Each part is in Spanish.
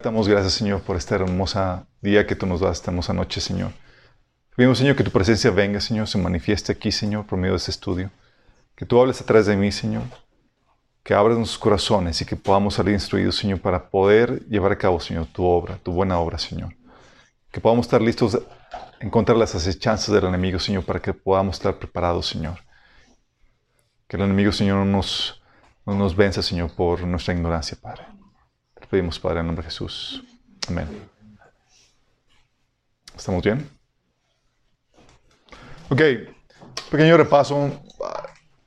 Damos gracias, Señor, por esta hermosa día que tú nos das, esta hermosa noche, Señor. Pedimos, Señor, que tu presencia venga, Señor, se manifieste aquí, Señor, por medio de este estudio. Que tú hables a través de mí, Señor. Que abras nuestros corazones y que podamos salir instruidos, Señor, para poder llevar a cabo, Señor, tu obra, tu buena obra, Señor. Que podamos estar listos a encontrar las acechanzas del enemigo, Señor, para que podamos estar preparados, Señor. Que el enemigo, Señor, no nos, no nos venza, Señor, por nuestra ignorancia, Padre. Te pedimos, Padre, en nombre de Jesús. Amén. ¿Estamos bien? Ok, pequeño repaso.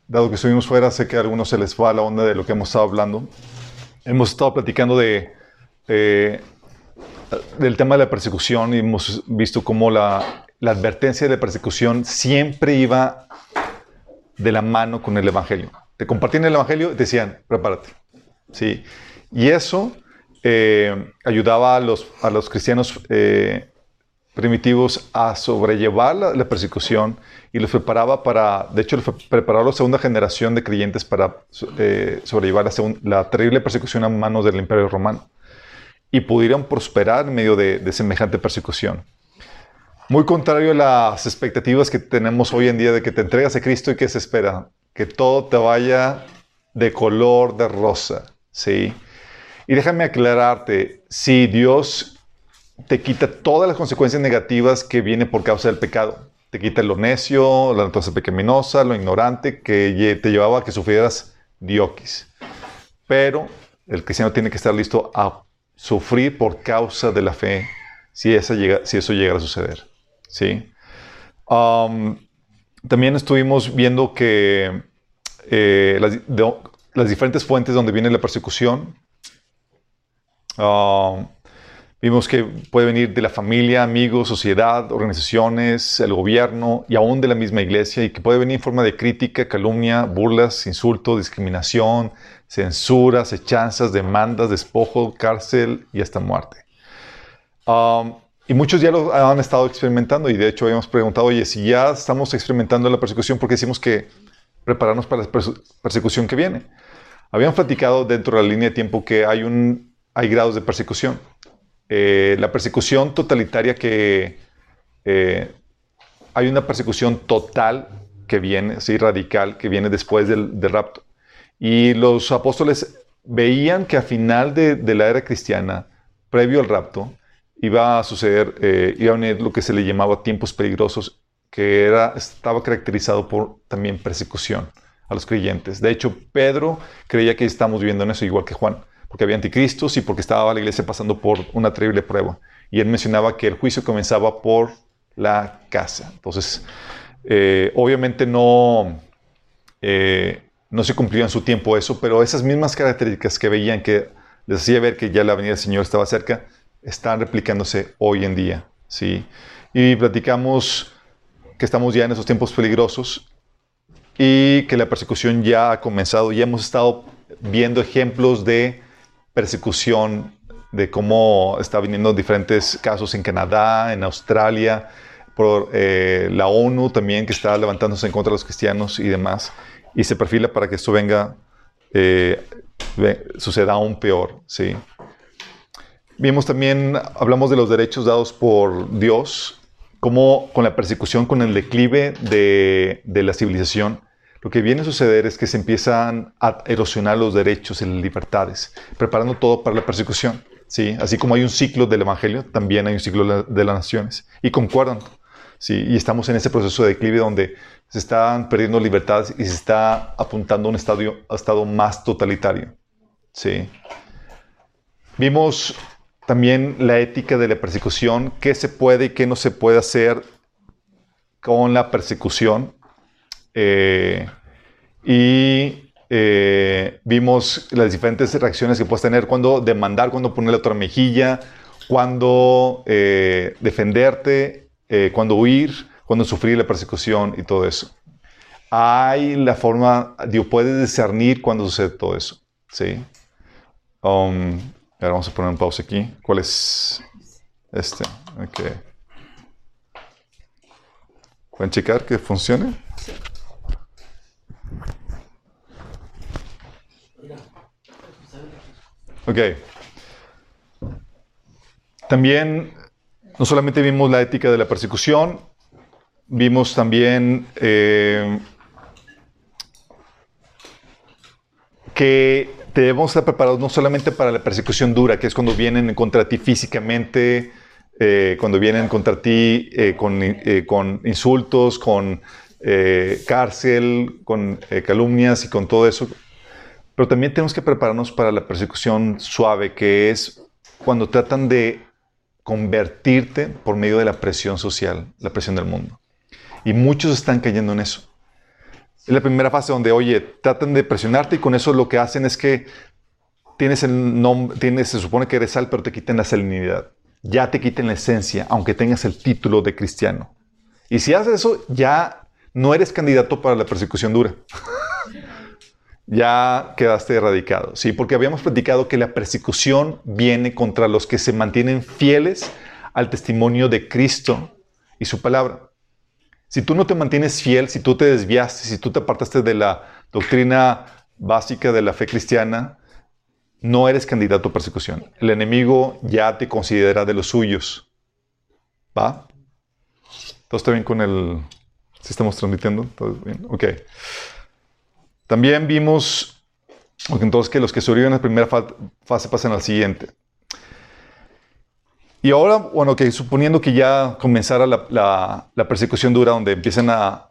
Dado que estuvimos fuera, sé que a algunos se les va la onda de lo que hemos estado hablando. Hemos estado platicando de, eh, del tema de la persecución y hemos visto cómo la, la advertencia de persecución siempre iba de la mano con el Evangelio. Te compartían el Evangelio y te decían, prepárate. ¿Sí? Y eso eh, ayudaba a los, a los cristianos eh, primitivos a sobrellevar la, persecución y los preparaba para, de hecho, preparó a la segunda generación de creyentes para eh, sobrellevar la, la, terrible persecución a manos del Imperio Romano y pudieron prosperar en medio de, de semejante persecución. Muy contrario a las expectativas que tenemos hoy en día de que te entregas a Cristo y que se espera, que todo te vaya de color de rosa, ¿sí? Y déjame aclararte, si Dios te quita todas las consecuencias negativas que vienen por causa del pecado, te quita lo necio, la naturaleza pecaminosa, lo ignorante que te llevaba a que sufrieras dioquis. Pero el cristiano tiene que estar listo a sufrir por causa de la fe si, esa llega, si eso llega a suceder. ¿sí? Um, también estuvimos viendo que eh, las, diferentes fuentes donde viene la persecución. Uh, vimos que puede venir de la familia, amigos, sociedad, organizaciones, el gobierno y aún de la misma iglesia y que puede venir en forma de crítica, calumnia, burlas, insulto, discriminación, censura, acechanzas, demandas, despojo, cárcel y hasta muerte. Um, y muchos ya lo han estado experimentando y de hecho habíamos preguntado, oye, si ya estamos experimentando la persecución, ¿por qué decimos que prepararnos para la persecución que viene? Habíamos platicado dentro de la línea de tiempo que hay, un, hay grados de persecución. Eh, la persecución totalitaria que... Eh, hay una persecución total que viene, sí, radical, que viene después del, rapto. Y los apóstoles veían que a final de, de la era cristiana, previo al rapto, iba a suceder, eh, iba a venir lo que se le llamaba tiempos peligrosos, que era, estaba caracterizado por también persecución a los creyentes. De hecho, Pedro creía que estamos viviendo en eso igual que Juan, porque había anticristos y porque estaba la iglesia pasando por una terrible prueba. Y él mencionaba que el juicio comenzaba por la casa. Entonces, eh, obviamente no, eh, no se cumplía en su tiempo eso, pero esas mismas características que veían que les hacía ver que ya la venida del Señor estaba cerca, están replicándose hoy en día. ¿sí? Y platicamos que estamos ya en esos tiempos peligrosos y que la persecución ya ha comenzado. Ya hemos estado viendo ejemplos de persecución, de cómo está viniendo diferentes casos en Canadá, en Australia, por eh, la ONU también que está levantándose en contra de los cristianos y demás. Y se perfila para que esto venga, eh, suceda aún peor. ¿sí? Vimos también, hablamos de los derechos dados por Dios, como con la persecución, con el declive de, de, la civilización, lo que viene a suceder es que se empiezan a erosionar los derechos y las libertades, preparando todo para la persecución. ¿sí? Así como hay un ciclo del Evangelio, también hay un ciclo de las naciones. Y concuerdan. ¿sí? Y estamos en ese proceso de declive donde se están perdiendo libertades y se está apuntando a un estadio, a estado más totalitario. ¿sí? Vimos también la ética de la persecución, qué se puede y qué no se puede hacer con la persecución. Eh, y eh, vimos las diferentes reacciones que puedes tener cuando demandar, cuando ponerle otra mejilla, cuando eh, defenderte, cuando huir, cuando sufrir la persecución y todo eso. Hay la forma, Dios puede discernir cuando sucede todo eso. ¿sí? Um, Ahora vamos a poner un pausa aquí. ¿Cuál es este? Ok. ¿Pueden checar que funcione? Ok. También, no solamente vimos la ética de la persecución, vimos también eh, que debemos estar preparados no solamente para la persecución dura, que es cuando vienen contra ti físicamente, eh, cuando vienen contra ti eh, con, con, insultos, con cárcel, con calumnias y con todo eso, pero también tenemos que prepararnos para la persecución suave, que es cuando tratan de convertirte por medio de la presión social, la presión del mundo. Y muchos están cayendo en eso. Es la primera fase donde, oye, tratan de presionarte y con eso lo que hacen es que tienes el nombre, tienes, se supone que eres sal, pero te quiten la salinidad. Ya te quiten la esencia, aunque tengas el título de cristiano. Y si haces eso, ya no eres candidato para la persecución dura. Ya quedaste erradicado. Sí, porque habíamos platicado que la persecución viene contra los que se mantienen fieles al testimonio de Cristo y su palabra. Si tú no te mantienes fiel, si tú te desviaste, si tú te apartaste de la doctrina básica de la fe cristiana, no eres candidato a persecución. El enemigo ya te considera de los suyos. ¿Va? ¿Todo está bien con el... ¿Si estamos transmitiendo? ¿Todo bien? Ok. También vimos entonces que los que sobreviven en la primera fase pasan al siguiente. Y ahora, bueno, que suponiendo que ya comenzara la, persecución dura, donde empiezan a,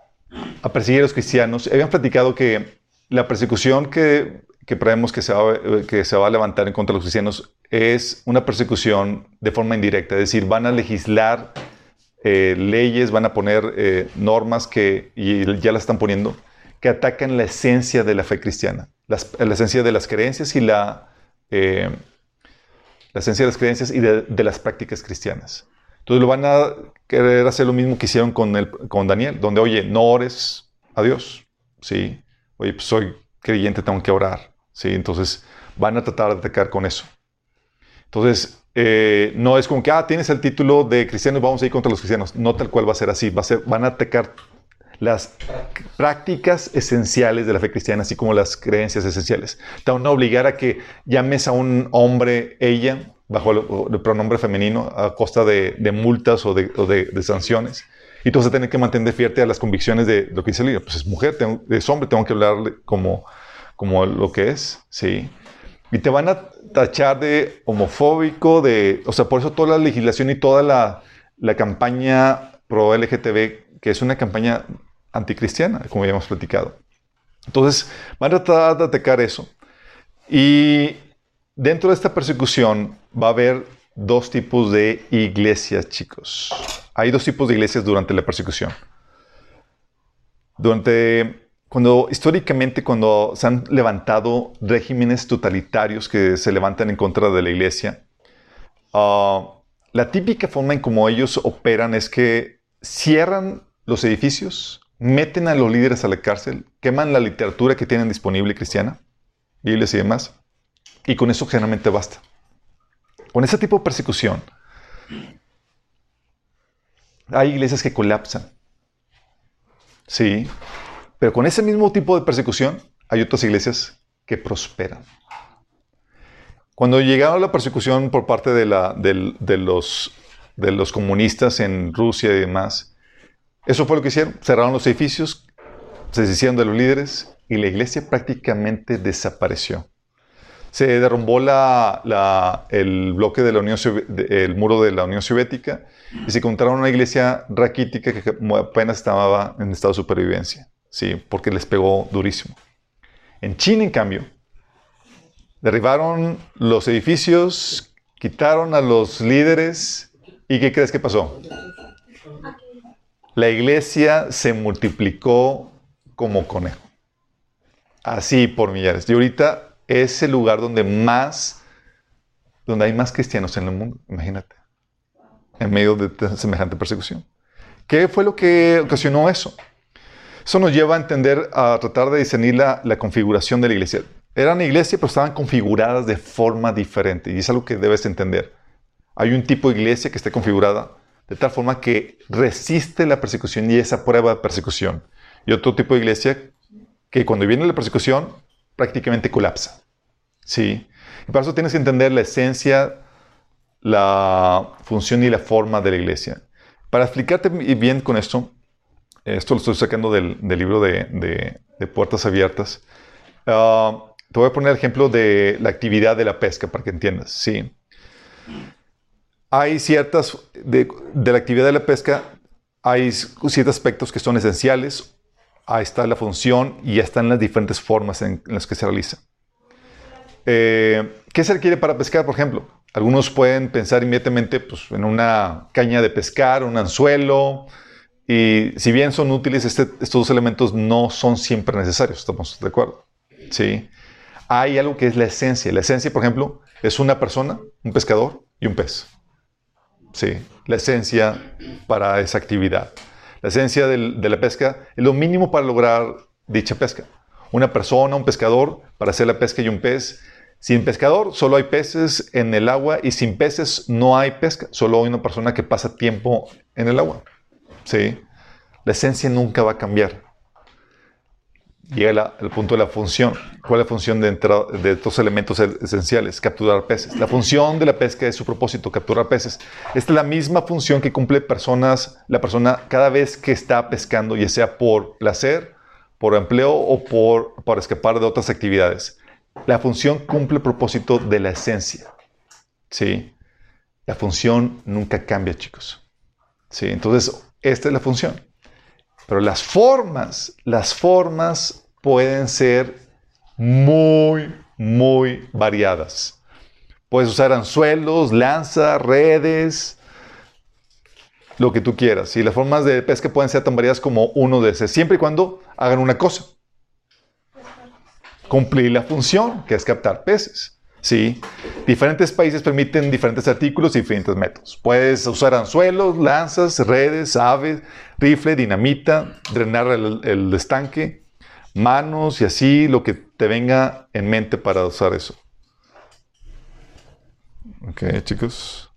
perseguir a los cristianos, habían platicado que la persecución que, que prevemos que se, va, a levantar en contra de los cristianos es una persecución de forma indirecta, es decir, van a legislar eh, leyes, van a poner eh, normas que y ya las están poniendo, que atacan la esencia de la fe cristiana, la esencia de las creencias y la, eh, la esencia de las creencias y de, las prácticas cristianas. Entonces lo van a querer hacer lo mismo que hicieron con, el, con Daniel, donde, oye, no ores a Dios, ¿sí? Oye, pues soy creyente, tengo que orar, ¿sí? Entonces van a tratar de atacar con eso. Entonces, eh, no es como que, ah, tienes el título de cristiano, vamos a ir contra los cristianos. No tal cual va a ser así. Va a ser, van a atacar las prácticas esenciales de la fe cristiana, así como las creencias esenciales. Te van a obligar a que llames a un hombre ella, bajo el, pronombre femenino, a costa de, multas o, de, sanciones. Y tú vas a tener que mantener fierte a las convicciones de lo que dice el. Pues es mujer, es hombre, tengo que hablarle como, como lo que es, ¿sí? Y te van a tachar de homofóbico, de... O sea, por eso toda la legislación y toda la, la campaña pro LGTB, que es una campaña anticristiana, como ya hemos platicado. Entonces, van a tratar de atacar eso. Y dentro de esta persecución va a haber dos tipos de iglesias, chicos. Hay dos tipos de iglesias durante la persecución. Durante, cuando históricamente, cuando se han levantado regímenes totalitarios que se levantan en contra de la iglesia, ah, la típica forma en cómo ellos operan es que cierran los edificios, meten a los líderes a la cárcel, queman la literatura que tienen disponible cristiana, Biblias y demás, y con eso generalmente basta. Con ese tipo de persecución, hay iglesias que colapsan. Sí, pero con ese mismo tipo de persecución, hay otras iglesias que prosperan. Cuando llegaba la persecución por parte de, la, de, los, de los comunistas en Rusia y demás, eso fue lo que hicieron. Cerraron los edificios, se deshicieron de los líderes y la iglesia prácticamente desapareció. Se derrumbó el bloque de la Unión el muro de la Unión Soviética y se encontraron una iglesia raquítica que apenas estaba en estado de supervivencia, sí, porque les pegó durísimo. En China, en cambio, derribaron los edificios, quitaron a los líderes y ¿qué crees que pasó? La iglesia se multiplicó como conejo. Así por millares. Y ahorita es el lugar donde más, donde hay más cristianos en el mundo, imagínate, en medio de semejante persecución. ¿Qué fue lo que ocasionó eso? Eso nos lleva a entender, a tratar de discernir la, configuración de la iglesia. Eran iglesia, pero estaban configuradas de forma diferente. Y es algo que debes entender. Hay un tipo de iglesia que está configurada de tal forma que resiste la persecución y esa prueba de persecución. Y otro tipo de iglesia que cuando viene la persecución prácticamente colapsa. ¿Sí? Y para eso tienes que entender la esencia la función y la forma de la iglesia. Para explicarte bien con esto, esto lo estoy sacando del, libro de, Puertas Abiertas. Ah, te voy a poner el ejemplo de la actividad de la pesca para que entiendas. Sí. Hay ciertas, de, la actividad de la pesca, hay ciertos aspectos que son esenciales. Ahí está la función y ya están las diferentes formas en, las que se realiza. Eh, ¿Qué se requiere para pescar, por ejemplo? Algunos pueden pensar inmediatamente pues, en una caña de pescar, un anzuelo, y si bien son útiles, este, estos dos elementos no son siempre necesarios, ¿estamos de acuerdo? Sí. Hay algo que es la esencia. La esencia, por ejemplo, es una persona, un pescador y un pez. Sí, la esencia para esa actividad. La esencia de la pesca es lo mínimo para lograr dicha pesca. Una persona, un pescador, para hacer la pesca y un pez sin pescador solo hay peces en el agua y sin peces no hay pesca. Solo hay una persona que pasa tiempo en el agua. ¿Sí? La esencia nunca va a cambiar. Llega el punto de la función. ¿Cuál es la función de, de estos elementos esenciales? Capturar peces. La función de la pesca es su propósito, capturar peces. Esta es la misma función que cumple personas, la persona cada vez que está pescando, ya sea por placer, por empleo o por, por escapar de otras actividades. La función cumple el propósito de la esencia. ¿Sí? La función nunca cambia, chicos. ¿Sí? Entonces, esta es la función. Pero las formas, las formas pueden ser muy, muy variadas. Puedes usar anzuelos, lanzas, redes, lo que tú quieras. Y las formas de pesca pueden ser tan variadas como uno de esos, siempre y cuando hagan una cosa cumplir la función, que es captar peces. ¿Sí? Diferentes países permiten diferentes artículos y diferentes métodos. Puedes usar anzuelos, lanzas, redes, aves, rifle, dinamita, drenar el, estanque, manos y así lo que te venga en mente para usar eso. Ok, chicos.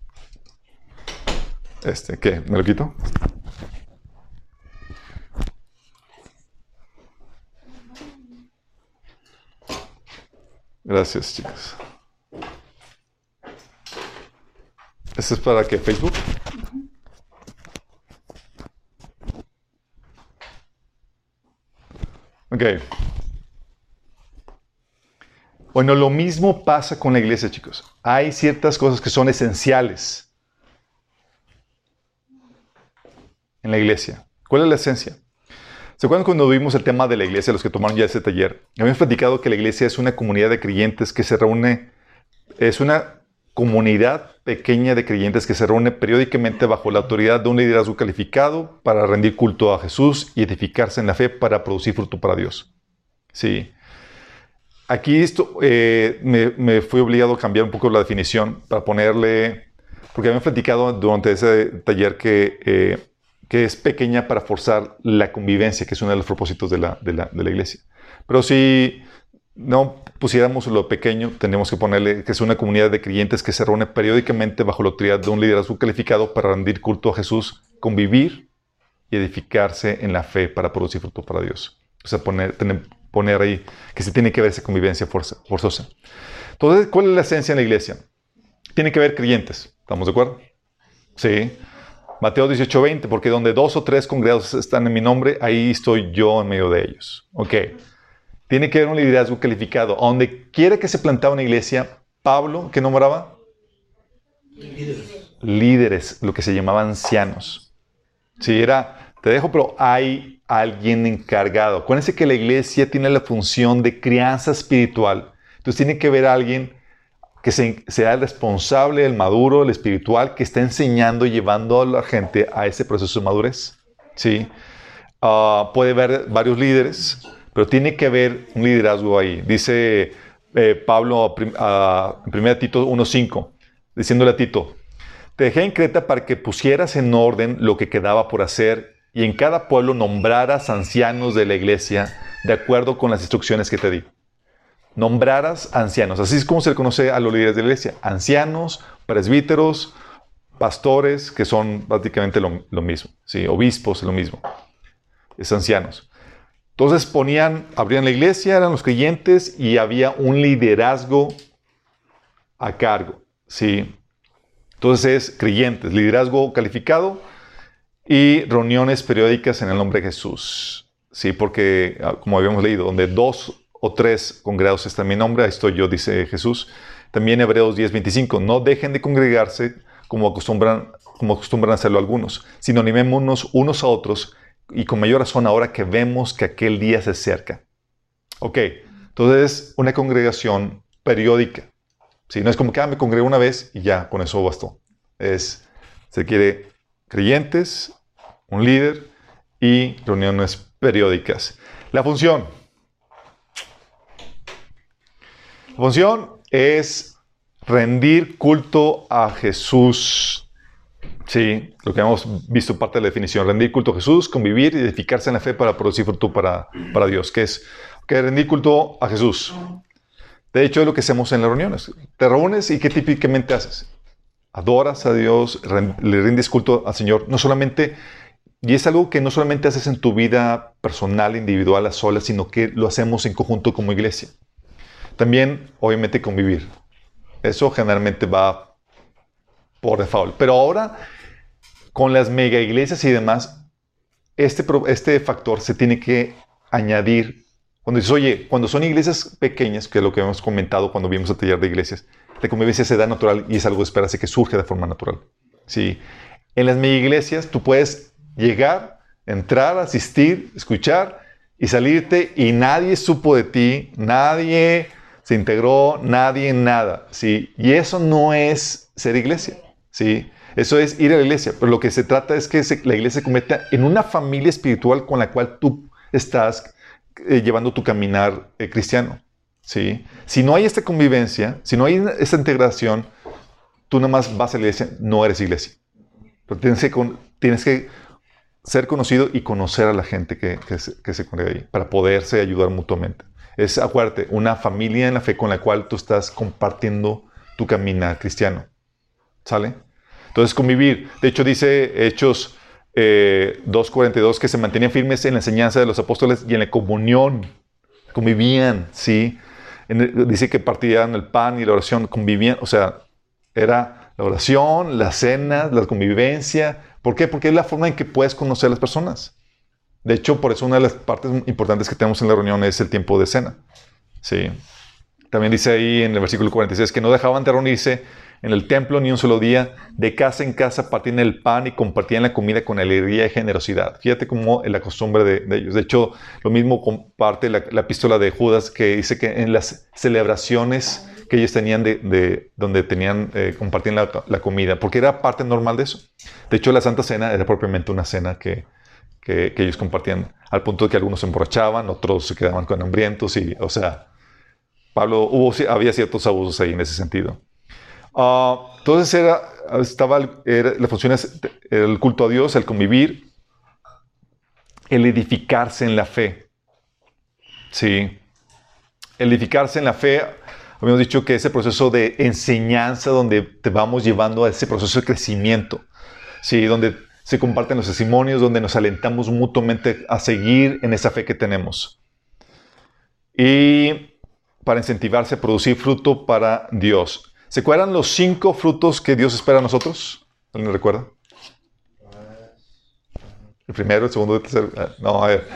Este, ¿qué? ¿Me lo quito? Gracias, chicos. ¿Este es para qué? ¿Facebook? Ok. Bueno, lo mismo pasa con la iglesia, chicos. Hay ciertas cosas que son esenciales en la iglesia. ¿Cuál es la esencia? ¿Se acuerdan cuando vimos el tema de la iglesia, los que tomaron ya ese taller? Habíamos platicado que la iglesia es una comunidad de creyentes que se reúne, es una comunidad pequeña de creyentes que se reúne periódicamente bajo la autoridad de un liderazgo calificado para rendir culto a Jesús y edificarse en la fe para producir fruto para Dios. Sí. Aquí esto, eh, me, fui obligado a cambiar un poco la definición para ponerle, porque habíamos platicado durante ese taller que eh, que es pequeña para forzar la convivencia, que es uno de los propósitos de la, de la, de la iglesia. Pero si no pusiéramos lo pequeño, tenemos que ponerle que es una comunidad de creyentes que se reúne periódicamente bajo la autoridad de un liderazgo calificado para rendir culto a Jesús, convivir y edificarse en la fe para producir fruto para Dios. O sea, poner, poner ahí que se tiene que ver esa convivencia forzosa. Entonces, ¿cuál es la esencia en la iglesia? Tiene que ver creyentes. ¿Estamos de acuerdo? Sí. Mateo 18:20, porque donde dos o tres congregados están en mi nombre, ahí estoy yo en medio de ellos. Ok. Tiene que haber un liderazgo calificado. donde quiera que se plantaba una iglesia, Pablo, ¿qué nombraba? Líderes. Líderes, lo que se llamaba ancianos. Sí, era, te dejo, pero hay alguien encargado. Acuérdense que la iglesia tiene la función de crianza espiritual. Entonces tiene que haber alguien que sea el responsable, el maduro, el espiritual, que está enseñando llevando a la gente a ese proceso de madurez. ¿sí? Ah, puede haber varios líderes, pero tiene que haber un liderazgo ahí. Dice eh, Pablo en 1 Tito 1.5, diciéndole a Tito, te dejé en Creta para que pusieras en orden lo que quedaba por hacer y en cada pueblo nombraras ancianos de la iglesia de acuerdo con las instrucciones que te di nombraras ancianos. Así es como se le conoce a los líderes de la iglesia. Ancianos, presbíteros, pastores, que son prácticamente lo, mismo. ¿sí? Obispos, lo mismo. Es ancianos. Entonces ponían, abrían la iglesia, eran los creyentes y había un liderazgo a cargo. ¿sí? Entonces es creyentes, liderazgo calificado y reuniones periódicas en el nombre de Jesús. Sí, porque ah, como habíamos leído, donde dos o tres congregados están en mi nombre, ahí estoy yo, dice Jesús. También Hebreos 10:25, no dejen de congregarse como acostumbran, como acostumbran hacerlo algunos, sino animémonos unos a otros y con mayor razón ahora que vemos que aquel día se acerca. Ok, entonces una congregación periódica. Si no es como que ah, me congregué una vez y ya, con eso bastó. Es, se quiere creyentes, un líder y reuniones periódicas. La función. La función es rendir culto a Jesús. Sí, lo que hemos visto parte de la definición, rendir culto a Jesús, convivir y edificarse en la fe para producir fruto para, para Dios, que es que rendir culto a Jesús. De hecho, es lo que hacemos en las reuniones. Te reúnes y ¿qué típicamente haces? Adoras a Dios, le rindes culto al Señor, no solamente, y es algo que no solamente haces en tu vida personal, individual, a solas, sino que lo hacemos en conjunto como iglesia. También, obviamente, convivir. Eso generalmente va por default. Pero ahora, con las mega iglesias y demás, este, este factor se tiene que añadir cuando dices, oye, cuando son iglesias pequeñas, que es lo que hemos comentado cuando vimos el taller de iglesias, la convivencia se da natural y es algo que esperarse que surge de forma natural. Sí. En las mega iglesias tú puedes llegar, entrar, asistir, escuchar y salirte y nadie supo de ti, nadie se integró, nadie nada. ¿sí? Y eso no es ser iglesia. ¿Sí? Eso es ir a la iglesia. Pero lo que se trata es que la iglesia se convierta en una familia espiritual con la cual tú estás eh, llevando tu caminar eh, cristiano. ¿sí? Si no hay esta convivencia, si no hay esta integración, tú nada más vas a la iglesia, no eres iglesia. Tienes que, ser conocido y conocer a la gente que, se, que congrega ahí para poderse ayudar mutuamente. Es, acuérdate, una familia en la fe con la cual tú estás compartiendo tu caminar cristiano. ¿Sale? Entonces, convivir. De hecho, dice Hechos 2.42, eh, que se mantenían firmes en la enseñanza de los apóstoles y en la comunión. Convivían, ¿sí? dice que partían el pan y la oración, convivían, o sea, era la oración, la cena, la convivencia. ¿Por qué? Porque es la forma en que puedes conocer a las personas. De hecho, por eso una de las partes importantes que tenemos en la reunión es el tiempo de cena. Sí. También dice ahí en el versículo 46 que no dejaban de reunirse en el templo ni un solo día, de casa en casa partían el pan y compartían la comida con alegría y generosidad. Fíjate cómo es la costumbre de, ellos. De hecho, lo mismo comparte la, epístola de Judas que dice que en las celebraciones que ellos tenían de, donde tenían, eh, compartían la, comida, porque era parte normal de eso. De hecho, la Santa Cena era propiamente una cena que, que, ellos compartían, al punto de que algunos se emborrachaban, otros se quedaban con hambrientos, y, o sea, Pablo, hubo, había ciertos abusos ahí en ese sentido. Ah, entonces era, estaba la función el culto a Dios, el convivir, el edificarse en la fe. Sí. El edificarse en la fe, habíamos dicho que ese proceso de enseñanza donde te vamos llevando a ese proceso de crecimiento. Sí, donde se comparten los testimonios, donde nos alentamos mutuamente a seguir en esa fe que tenemos. Y para incentivarse a producir fruto para Dios. ¿Se acuerdan los cinco frutos que Dios espera a nosotros? ¿Alguien recuerda? El primero, el segundo, el tercero. Ah, no, a ver.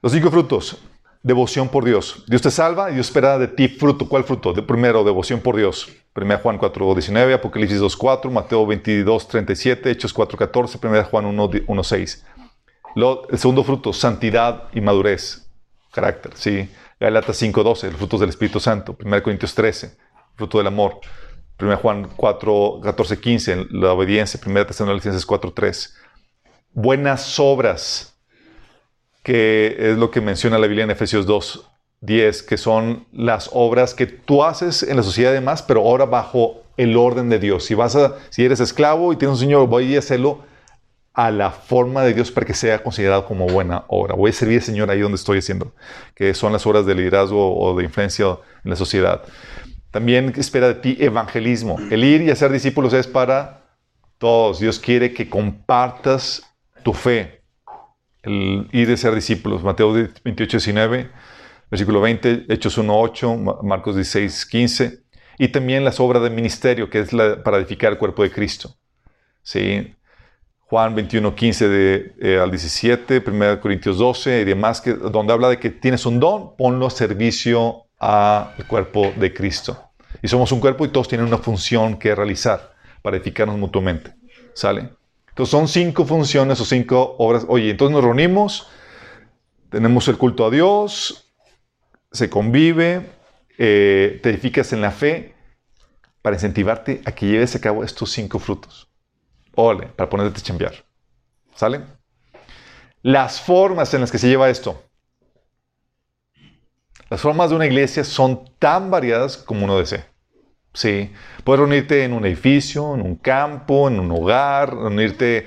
Los cinco frutos. Devoción por Dios. Dios te salva y Dios espera de ti fruto. ¿Cuál fruto? De, primero, devoción por Dios. 1 Juan 4, 19, Apocalipsis 2, 4, Mateo 22, 37, Hechos 4, 14, 1 Juan 1, 1 6. el segundo fruto, santidad y madurez. Carácter, sí. Galatas 5.12, los frutos del Espíritu Santo. 1 Corintios 13, fruto del amor. 1 Juan 4, 14, 15, la obediencia. 1 Tesalonicenses 4, 3. Buenas obras, que es lo que menciona la Biblia en Efesios 2, 10, que son las obras que tú haces en la sociedad demás, pero ahora bajo el orden de Dios. Si, vas a, si eres esclavo y tienes un señor, voy a hacerlo a la forma de Dios para que sea considerado como buena obra. Voy a servir al Señor ahí donde estoy haciendo, que son las obras de liderazgo o de influencia en la sociedad. También espera de ti evangelismo. El ir y hacer discípulos es para todos. Dios quiere que compartas tu fe. El ir y ser discípulos. Mateo 28, 19, versículo 20, Hechos 1, 8, Marcos 16, 15. Y también las obras de ministerio, que es para edificar el cuerpo de Cristo. ¿Sí? Juan 21, 15 de, eh, al 17, 1 Corintios 12 y demás, que, donde habla de que tienes un don, ponlo a servicio al cuerpo de Cristo. Y somos un cuerpo y todos tienen una función que realizar para edificarnos mutuamente. ¿Sale? Entonces son cinco funciones o cinco obras. Oye, entonces nos reunimos, tenemos el culto a Dios, se convive, eh, te edificas en la fe para incentivarte a que lleves a cabo estos cinco frutos. Ole, para ponerte a chambear. ¿Sale? Las formas en las que se lleva esto. Las formas de una iglesia son tan variadas como uno desee. Sí, puedes reunirte en un edificio, en un campo, en un hogar, reunirte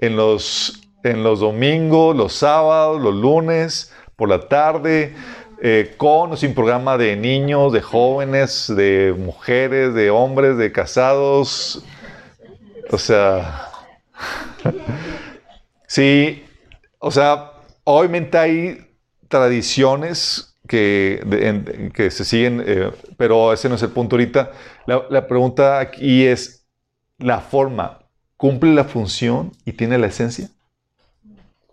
en los, en los domingos, los sábados, los lunes, por la tarde, eh, con o sin programa de niños, de jóvenes, de mujeres, de hombres, de casados, o sea, sí, o sea, obviamente hay tradiciones que, que se siguen, eh, pero ese no es el punto ahorita. La, pregunta aquí es, ¿la forma cumple la función y tiene la esencia?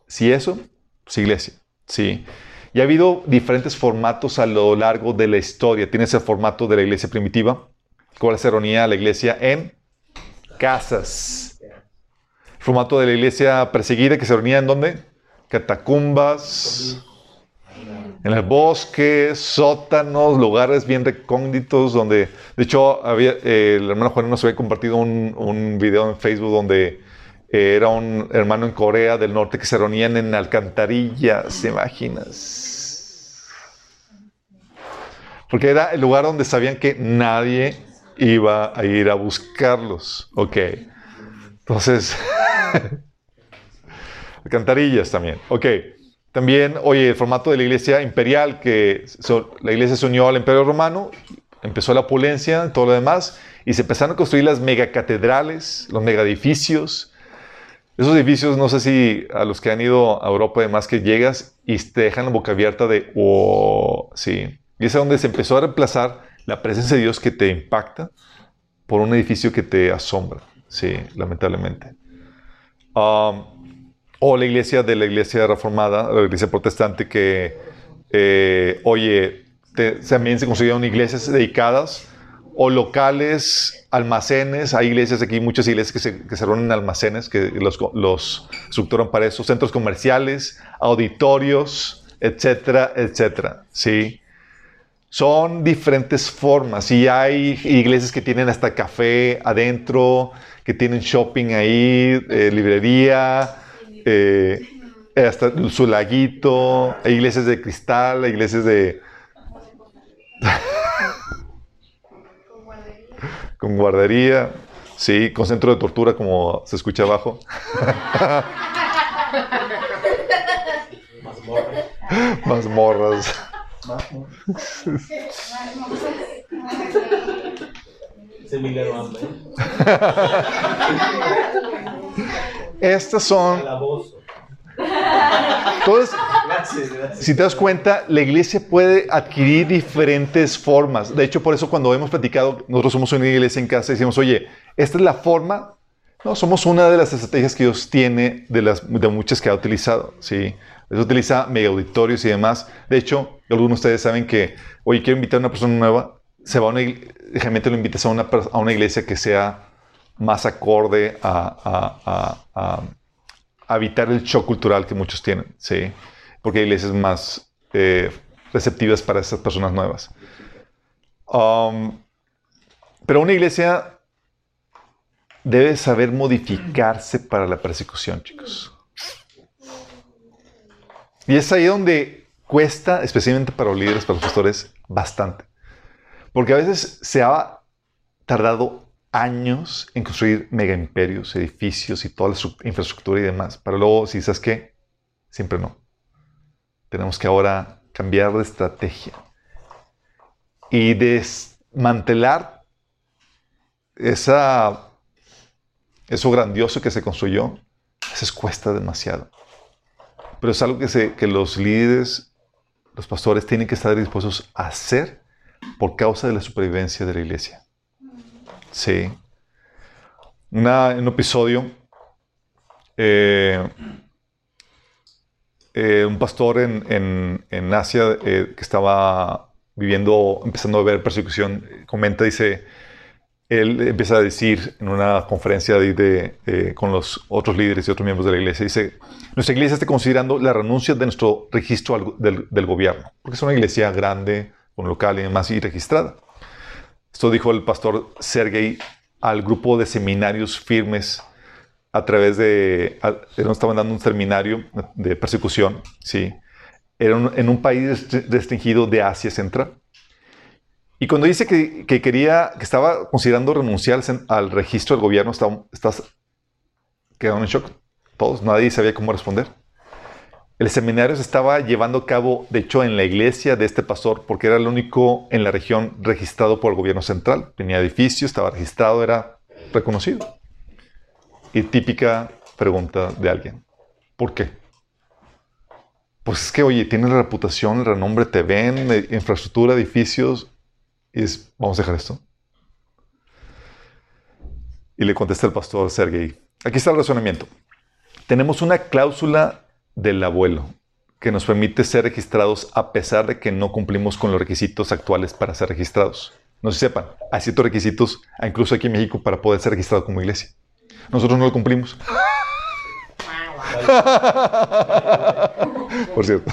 Si eso, es iglesia, sí. Y ha habido diferentes formatos a lo largo de la historia. Tienes el formato de la iglesia primitiva, cual se reunía la iglesia en casas. Formato de la iglesia perseguida que se reunía en dónde? Catacumbas, en el bosque, sótanos, lugares bien recónditos donde, de hecho, eh, el hermano Juan nos había compartido un, un video en Facebook donde eh, era un hermano en Corea del Norte que se reunían en alcantarillas, ¿te imaginas? Porque era el lugar donde sabían que nadie iba a ir a buscarlos. Ok. Entonces, alcantarillas también. Ok. También, oye, el formato de la iglesia imperial, que la iglesia se unió al imperio romano, empezó la opulencia, todo lo demás, y se empezaron a construir las megacatedrales, los megaedificios. Esos edificios, no sé si a los que han ido a Europa, además que llegas y te dejan la boca abierta de, oh, sí. Y es donde se empezó a reemplazar la presencia de Dios que te impacta por un edificio que te asombra. Sí, lamentablemente. O la iglesia de la iglesia reformada, la iglesia protestante que, eh, oye, también se construyeron iglesias dedicadas o locales, almacenes. Hay iglesias aquí, muchas iglesias que se, que se reúnen en almacenes, que los, los estructuran para eso, centros comerciales, auditorios, etcétera, etcétera. Sí. Son diferentes formas y hay iglesias que tienen hasta café adentro, que tienen shopping ahí, eh, librería, eh, hasta su laguito, hay iglesias de cristal, hay iglesias de... con guardería, sí, con centro de tortura como se escucha abajo. Más Estas son. Entonces, si te das cuenta, la iglesia puede adquirir diferentes formas. De hecho, por eso cuando hemos platicado, nosotros somos una iglesia en casa y decimos, oye, esta es la forma. No, somos una de las estrategias que Dios tiene de las de muchas que ha utilizado. Sí, eso utiliza mega auditorios y demás. De hecho, algunos de ustedes saben que, oye, quiero invitar a una persona nueva, se va a una, generalmente lo invitas a una, a una iglesia que sea más acorde a, a, evitar el shock cultural que muchos tienen, ¿sí? Porque hay iglesias más eh, receptivas para esas personas nuevas. Um, pero una iglesia debe saber modificarse para la persecución, chicos. Y es ahí donde cuesta, especialmente para los líderes, para los pastores, bastante. Porque a veces se ha tardado años en construir mega imperios, edificios y toda la infraestructura y demás. Para luego, si sabes qué, siempre no. Tenemos que ahora cambiar de estrategia y desmantelar esa, eso grandioso que se construyó. A veces cuesta demasiado. Pero es algo que, se, que los líderes, los pastores tienen que estar dispuestos a hacer por causa de la supervivencia de la iglesia. Sí. Un episodio, eh, eh, un pastor en, en, Asia eh, que estaba viviendo, empezando a ver persecución, comenta, dice, él empieza a decir en una conferencia de, con los otros líderes y otros miembros de la iglesia, dice, nuestra iglesia está considerando la renuncia de nuestro registro del, gobierno, porque es una iglesia grande, con local y demás, y registrada. Esto dijo el pastor Sergei al grupo de seminarios firmes a través de, nos estaban dando un seminario de persecución, ¿sí? Era en un país restringido de Asia Central. Y cuando dice que, quería, que estaba considerando renunciar al registro del gobierno, estás quedaron en shock. Todos, nadie sabía cómo responder. El seminario se estaba llevando a cabo, de hecho, en la iglesia de este pastor, porque era el único en la región registrado por el gobierno central. Tenía edificio, estaba registrado, era reconocido. Y típica pregunta de alguien. ¿Por qué? Pues es que, oye, tiene la reputación, el renombre, te ven, infraestructura, edificios, y vamos a dejar esto. Y le contesta el pastor Sergei. Aquí está el razonamiento. Tenemos una cláusula del abuelo que nos permite ser registrados a pesar de que no cumplimos con los requisitos actuales para ser registrados. No se sepan, hay ciertos requisitos, incluso aquí en México, para poder ser registrado como iglesia. Nosotros no lo cumplimos. Por cierto.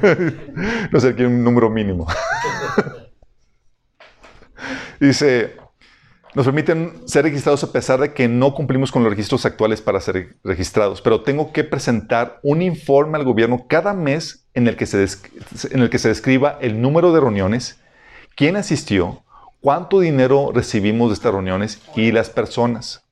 no sé, aquí hay un número mínimo. Dice, nos permiten ser registrados a pesar de que no cumplimos con los registros actuales para ser registrados, pero tengo que presentar un informe al gobierno cada mes en el que se, describa el número de reuniones, quién asistió, cuánto dinero recibimos de estas reuniones y las personas.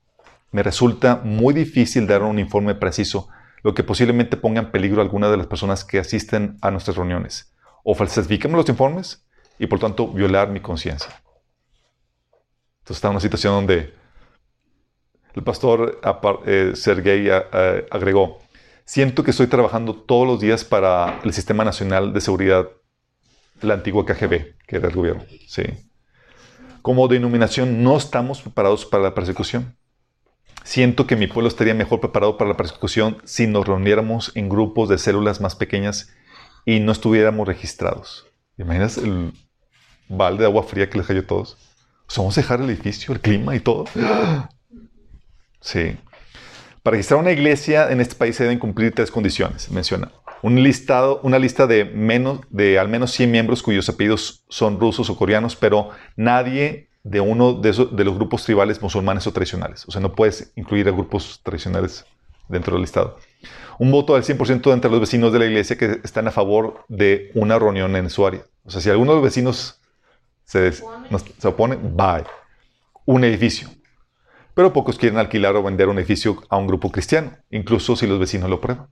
Me resulta muy difícil dar un informe preciso, lo que posiblemente ponga en peligro a alguna de las personas que asisten a nuestras reuniones. O falsificamos los informes y por tanto violar mi conciencia. Entonces está en una situación donde el pastor eh, Sergei eh, agregó, siento que estoy trabajando todos los días para el Sistema Nacional de Seguridad la antigua KGB, que era el gobierno. Sí. Como denominación no estamos preparados para la persecución. Siento que mi pueblo estaría mejor preparado para la persecución si nos reuniéramos en grupos de células más pequeñas y no estuviéramos registrados. ¿Imaginas el balde de agua fría que les cayó a todos? Vamos a dejar el edificio, el clima y todo. Sí. Para registrar una iglesia en este país se deben cumplir tres condiciones. Menciona un listado, una lista de, menos, de al menos 100 miembros cuyos apellidos son rusos o coreanos, pero nadie de uno de, esos, de los grupos tribales musulmanes o tradicionales. O sea, no puedes incluir a grupos tradicionales dentro del listado. Un voto del 100% entre los vecinos de la iglesia que están a favor de una reunión en su área. O sea, si alguno de los vecinos se, se opone, bye. Un edificio. Pero pocos quieren alquilar o vender un edificio a un grupo cristiano, incluso si los vecinos lo prueban.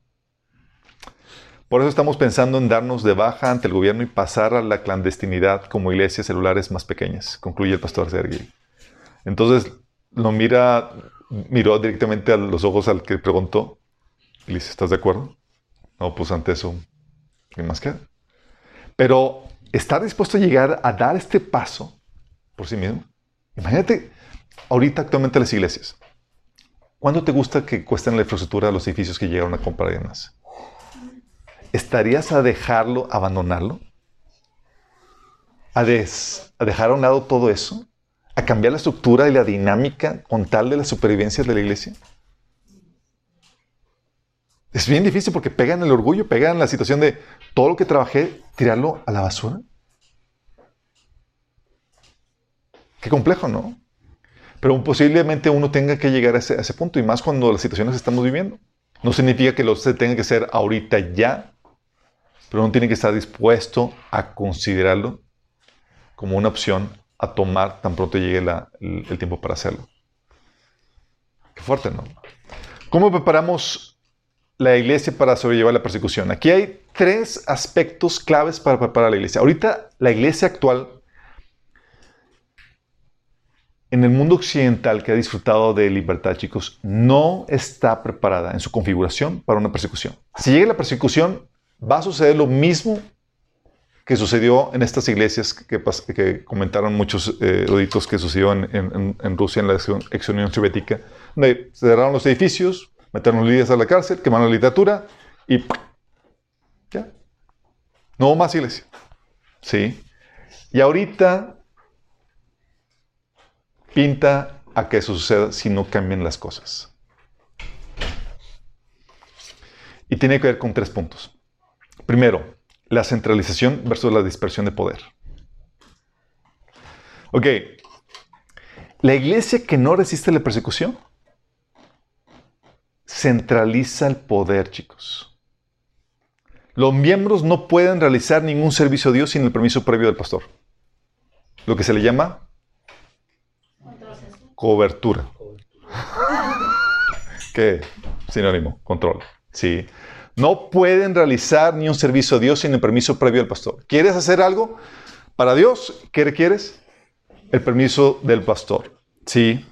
Por eso estamos pensando en darnos de baja ante el gobierno y pasar a la clandestinidad como iglesias celulares más pequeñas, concluye el pastor Sergei. Entonces lo mira, miró directamente a los ojos al que preguntó y dice, ¿estás de acuerdo? No, pues ante eso, ¿qué más queda? Pero estar dispuesto a llegar a dar este paso por sí mismo. Imagínate ahorita actualmente las iglesias. ¿Cuándo te gusta que cuesten la infraestructura de los edificios que llegaron a comprar y demás? ¿Estarías a dejarlo, abandonarlo? ¿A, ¿A dejar a un lado todo eso? ¿A cambiar la estructura y la dinámica con tal de la supervivencia de la iglesia? Es bien difícil porque pegan el orgullo, pegan la situación de todo lo que trabajé, tirarlo a la basura. Qué complejo, ¿no? Pero posiblemente uno tenga que llegar a ese, punto, y más cuando las situaciones estamos viviendo. No significa que lo se tenga que ser ahorita ya, pero uno tiene que estar dispuesto a considerarlo como una opción a tomar tan pronto llegue el tiempo para hacerlo. Qué fuerte, ¿no? ¿Cómo preparamos la iglesia para sobrellevar la persecución. Aquí hay tres aspectos claves para preparar la iglesia. Ahorita la iglesia actual en el mundo occidental que ha disfrutado de libertad, chicos, no está preparada en su configuración para una persecución. Si llega la persecución, va a suceder lo mismo que sucedió en estas iglesias que, que comentaron muchos eh, eruditos que sucedió en, en, Rusia, en la ex Unión Soviética, donde cerraron los edificios, metieron los líderes a la cárcel, quemaron la literatura y ya. No más iglesia. ¿Sí? Y ahorita pinta a que eso suceda si no cambian las cosas. Y tiene que ver con tres puntos. Primero, la centralización versus la dispersión de poder. Ok, la iglesia que no resiste la persecución centraliza el poder, chicos. Los miembros no pueden realizar ningún servicio a Dios sin el permiso previo del pastor. Lo que se le llama cobertura. ¿Qué? Sinónimo, control. Sí. No pueden realizar ni un servicio a Dios sin el permiso previo del pastor. ¿Quieres hacer algo para Dios? ¿Qué requieres? El permiso del pastor. Sí.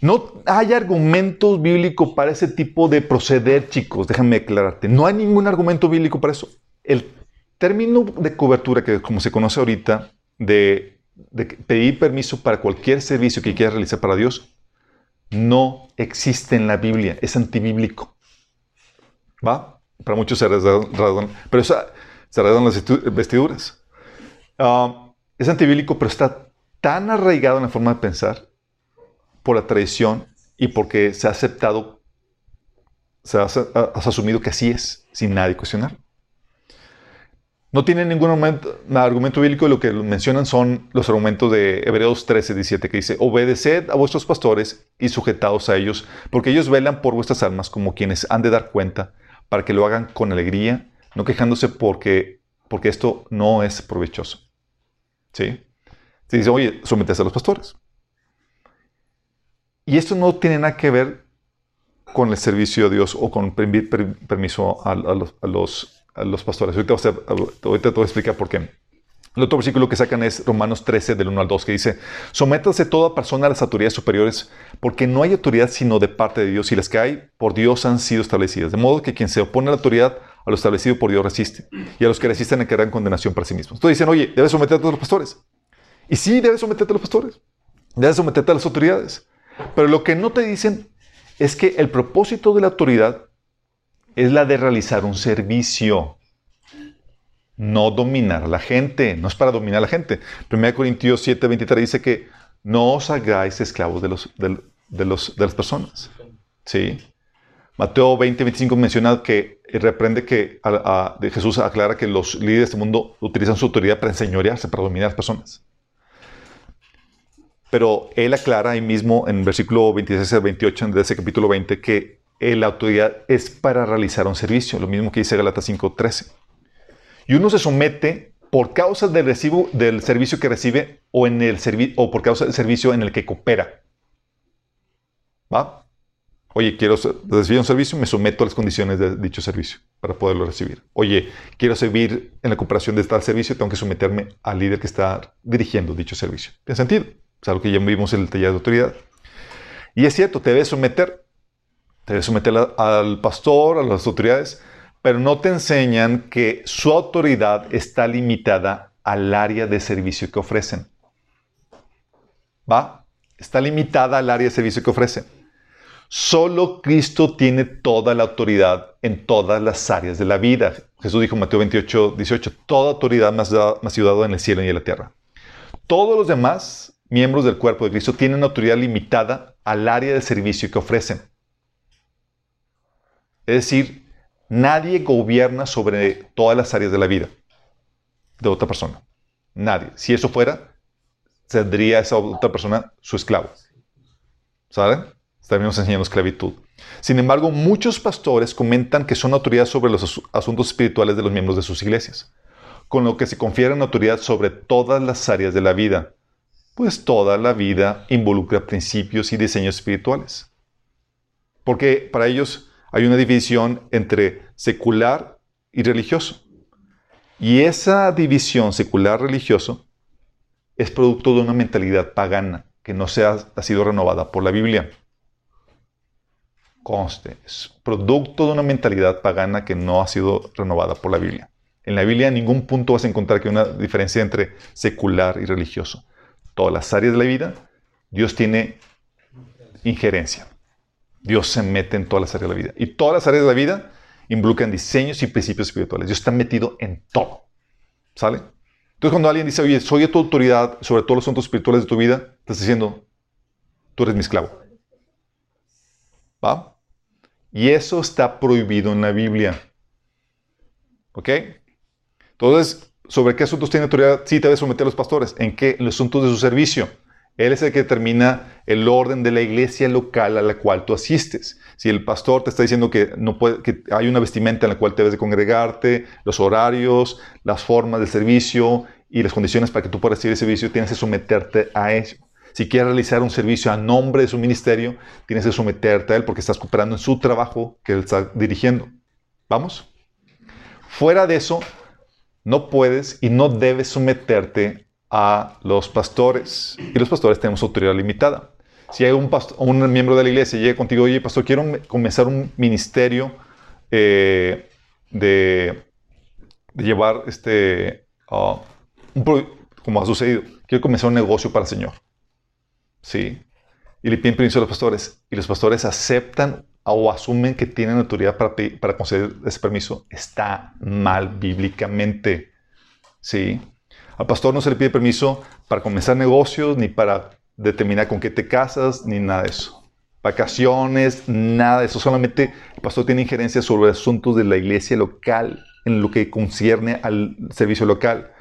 No hay argumento bíblico para ese tipo de proceder, chicos. Déjame aclararte. No hay ningún argumento bíblico para eso. El término de cobertura, que como se conoce ahorita, de, de pedir permiso para cualquier servicio que quieras realizar para Dios, no existe en la Biblia. Es antibíblico. ¿Va? Para muchos se redan, pero esa, se redan las vestiduras. Ah, es antibílico, pero está tan arraigado en la forma de pensar por la tradición y porque se ha aceptado, se ha, has asumido que así es, sin nadie cuestionar. No tiene ningún argumento, argumento, bíblico, lo que mencionan son los argumentos de Hebreos 13, 17, que dice, obedeced a vuestros pastores y sujetaos a ellos, porque ellos velan por vuestras almas como quienes han de dar cuenta, para que lo hagan con alegría, no quejándose porque, porque esto no es provechoso. ¿Sí? Se dice, oye, sometes a los pastores. Y esto no tiene nada que ver con el servicio a Dios o con pedir permiso a, los, pastores. Ahorita, ahorita te voy a explicar por qué. El otro versículo que sacan es Romanos 13, del 1 al 2, que dice, sométase toda persona a las autoridades superiores, porque no hay autoridad sino de parte de Dios, y las que hay por Dios han sido establecidas. De modo que quien se opone a la autoridad, a lo establecido por Dios resiste, y a los que resisten quedarán condenación para sí mismos. Entonces dicen, oye, debes someterte a los pastores. Y sí, debes someterte a los pastores. Debes someterte a las autoridades. Pero lo que no te dicen es que el propósito de la autoridad es la de realizar un servicio no dominar a la gente, no es para dominar a la gente. 1 Corintios 7, 23 dice que no os hagáis esclavos de, los, de, los, de las personas. ¿Sí? Mateo 20, 25 menciona que reprende que de Jesús aclara que los líderes de este mundo utilizan su autoridad para enseñorearse, para dominar a las personas. Pero él aclara ahí mismo en versículo 26 al 28 de ese capítulo 20 que la autoridad es para realizar un servicio, lo mismo que dice Galatas 5, 13 y uno se somete por causa del, recibo, del servicio que recibe o, en el o por causa del servicio en el que coopera. ¿Va? Oye, quiero recibir un servicio, me someto a las condiciones de dicho servicio para poderlo recibir. Oye, quiero servir en la cooperación de tal servicio, tengo que someterme al líder que está dirigiendo dicho servicio. ¿Tiene sentido? Es algo que ya vimos en el taller de autoridad. Y es cierto, te debes someter. Te debes someter al pastor, a las autoridades, pero no te enseñan que su autoridad está limitada al área de servicio que ofrecen. ¿Va? Está limitada al área de servicio que ofrecen. Solo Cristo tiene toda la autoridad en todas las áreas de la vida. Jesús dijo en Mateo 28, 18, toda autoridad me ha sido en el cielo y en la tierra. Todos los demás miembros del cuerpo de Cristo tienen autoridad limitada al área de servicio que ofrecen. Es decir, Nadie gobierna sobre todas las áreas de la vida de otra persona. Nadie. Si eso fuera, tendría esa otra persona su esclavo. ¿Saben? Estaríamos enseñando esclavitud. Sin embargo, muchos pastores comentan que son autoridad sobre los asuntos espirituales de los miembros de sus iglesias, con lo que se confieren autoridad sobre todas las áreas de la vida, pues toda la vida involucra principios y diseños espirituales. Porque para ellos hay una división entre secular y religioso. Y esa división secular-religioso es producto de una mentalidad pagana que no se ha, sido renovada por la Biblia. Conste, es producto de una mentalidad pagana que no ha sido renovada por la Biblia. En la Biblia en ningún punto vas a encontrar que una diferencia entre secular y religioso. Todas las áreas de la vida, Dios tiene injerencia. Dios se mete en todas las áreas de la vida. Y todas las áreas de la vida involucran diseños y principios espirituales. Dios está metido en todo. ¿Sale? Entonces cuando alguien dice, oye, soy tu autoridad sobre todos los asuntos espirituales de tu vida, estás diciendo, tú eres mi esclavo. ¿Va? Y eso está prohibido en la Biblia. ¿Ok? Entonces, ¿sobre qué asuntos tiene autoridad? Sí, te debe someter a los pastores. ¿En qué? En los asuntos de su servicio. Él es el que determina el orden de la iglesia local a la cual tú asistes. Si el pastor te está diciendo que, no puede, que hay una vestimenta en la cual debes de congregarte, los horarios, las formas de servicio y las condiciones para que tú puedas recibir el servicio, tienes que someterte a eso. Si quieres realizar un servicio a nombre de su ministerio, tienes que someterte a él porque estás cooperando en su trabajo que él está dirigiendo. ¿Vamos? Fuera de eso, no puedes y no debes someterte a los pastores. Y los pastores tenemos autoridad limitada. Si hay un, un miembro de la iglesia y llega contigo, oye, pastor, quiero comenzar un ministerio eh, de, llevar este, uh, como ha sucedido, quiero comenzar un negocio para el Señor. Sí. Y le piden permiso a los pastores. Y los pastores aceptan o asumen que tienen autoridad para, para conceder ese permiso. Está mal bíblicamente. Sí. Al pastor no se le pide permiso para comenzar negocios, ni para determinar con qué te casas, ni nada de eso. Vacaciones, nada de eso. Solamente el pastor tiene injerencia sobre asuntos de la iglesia local, en lo que concierne al servicio local.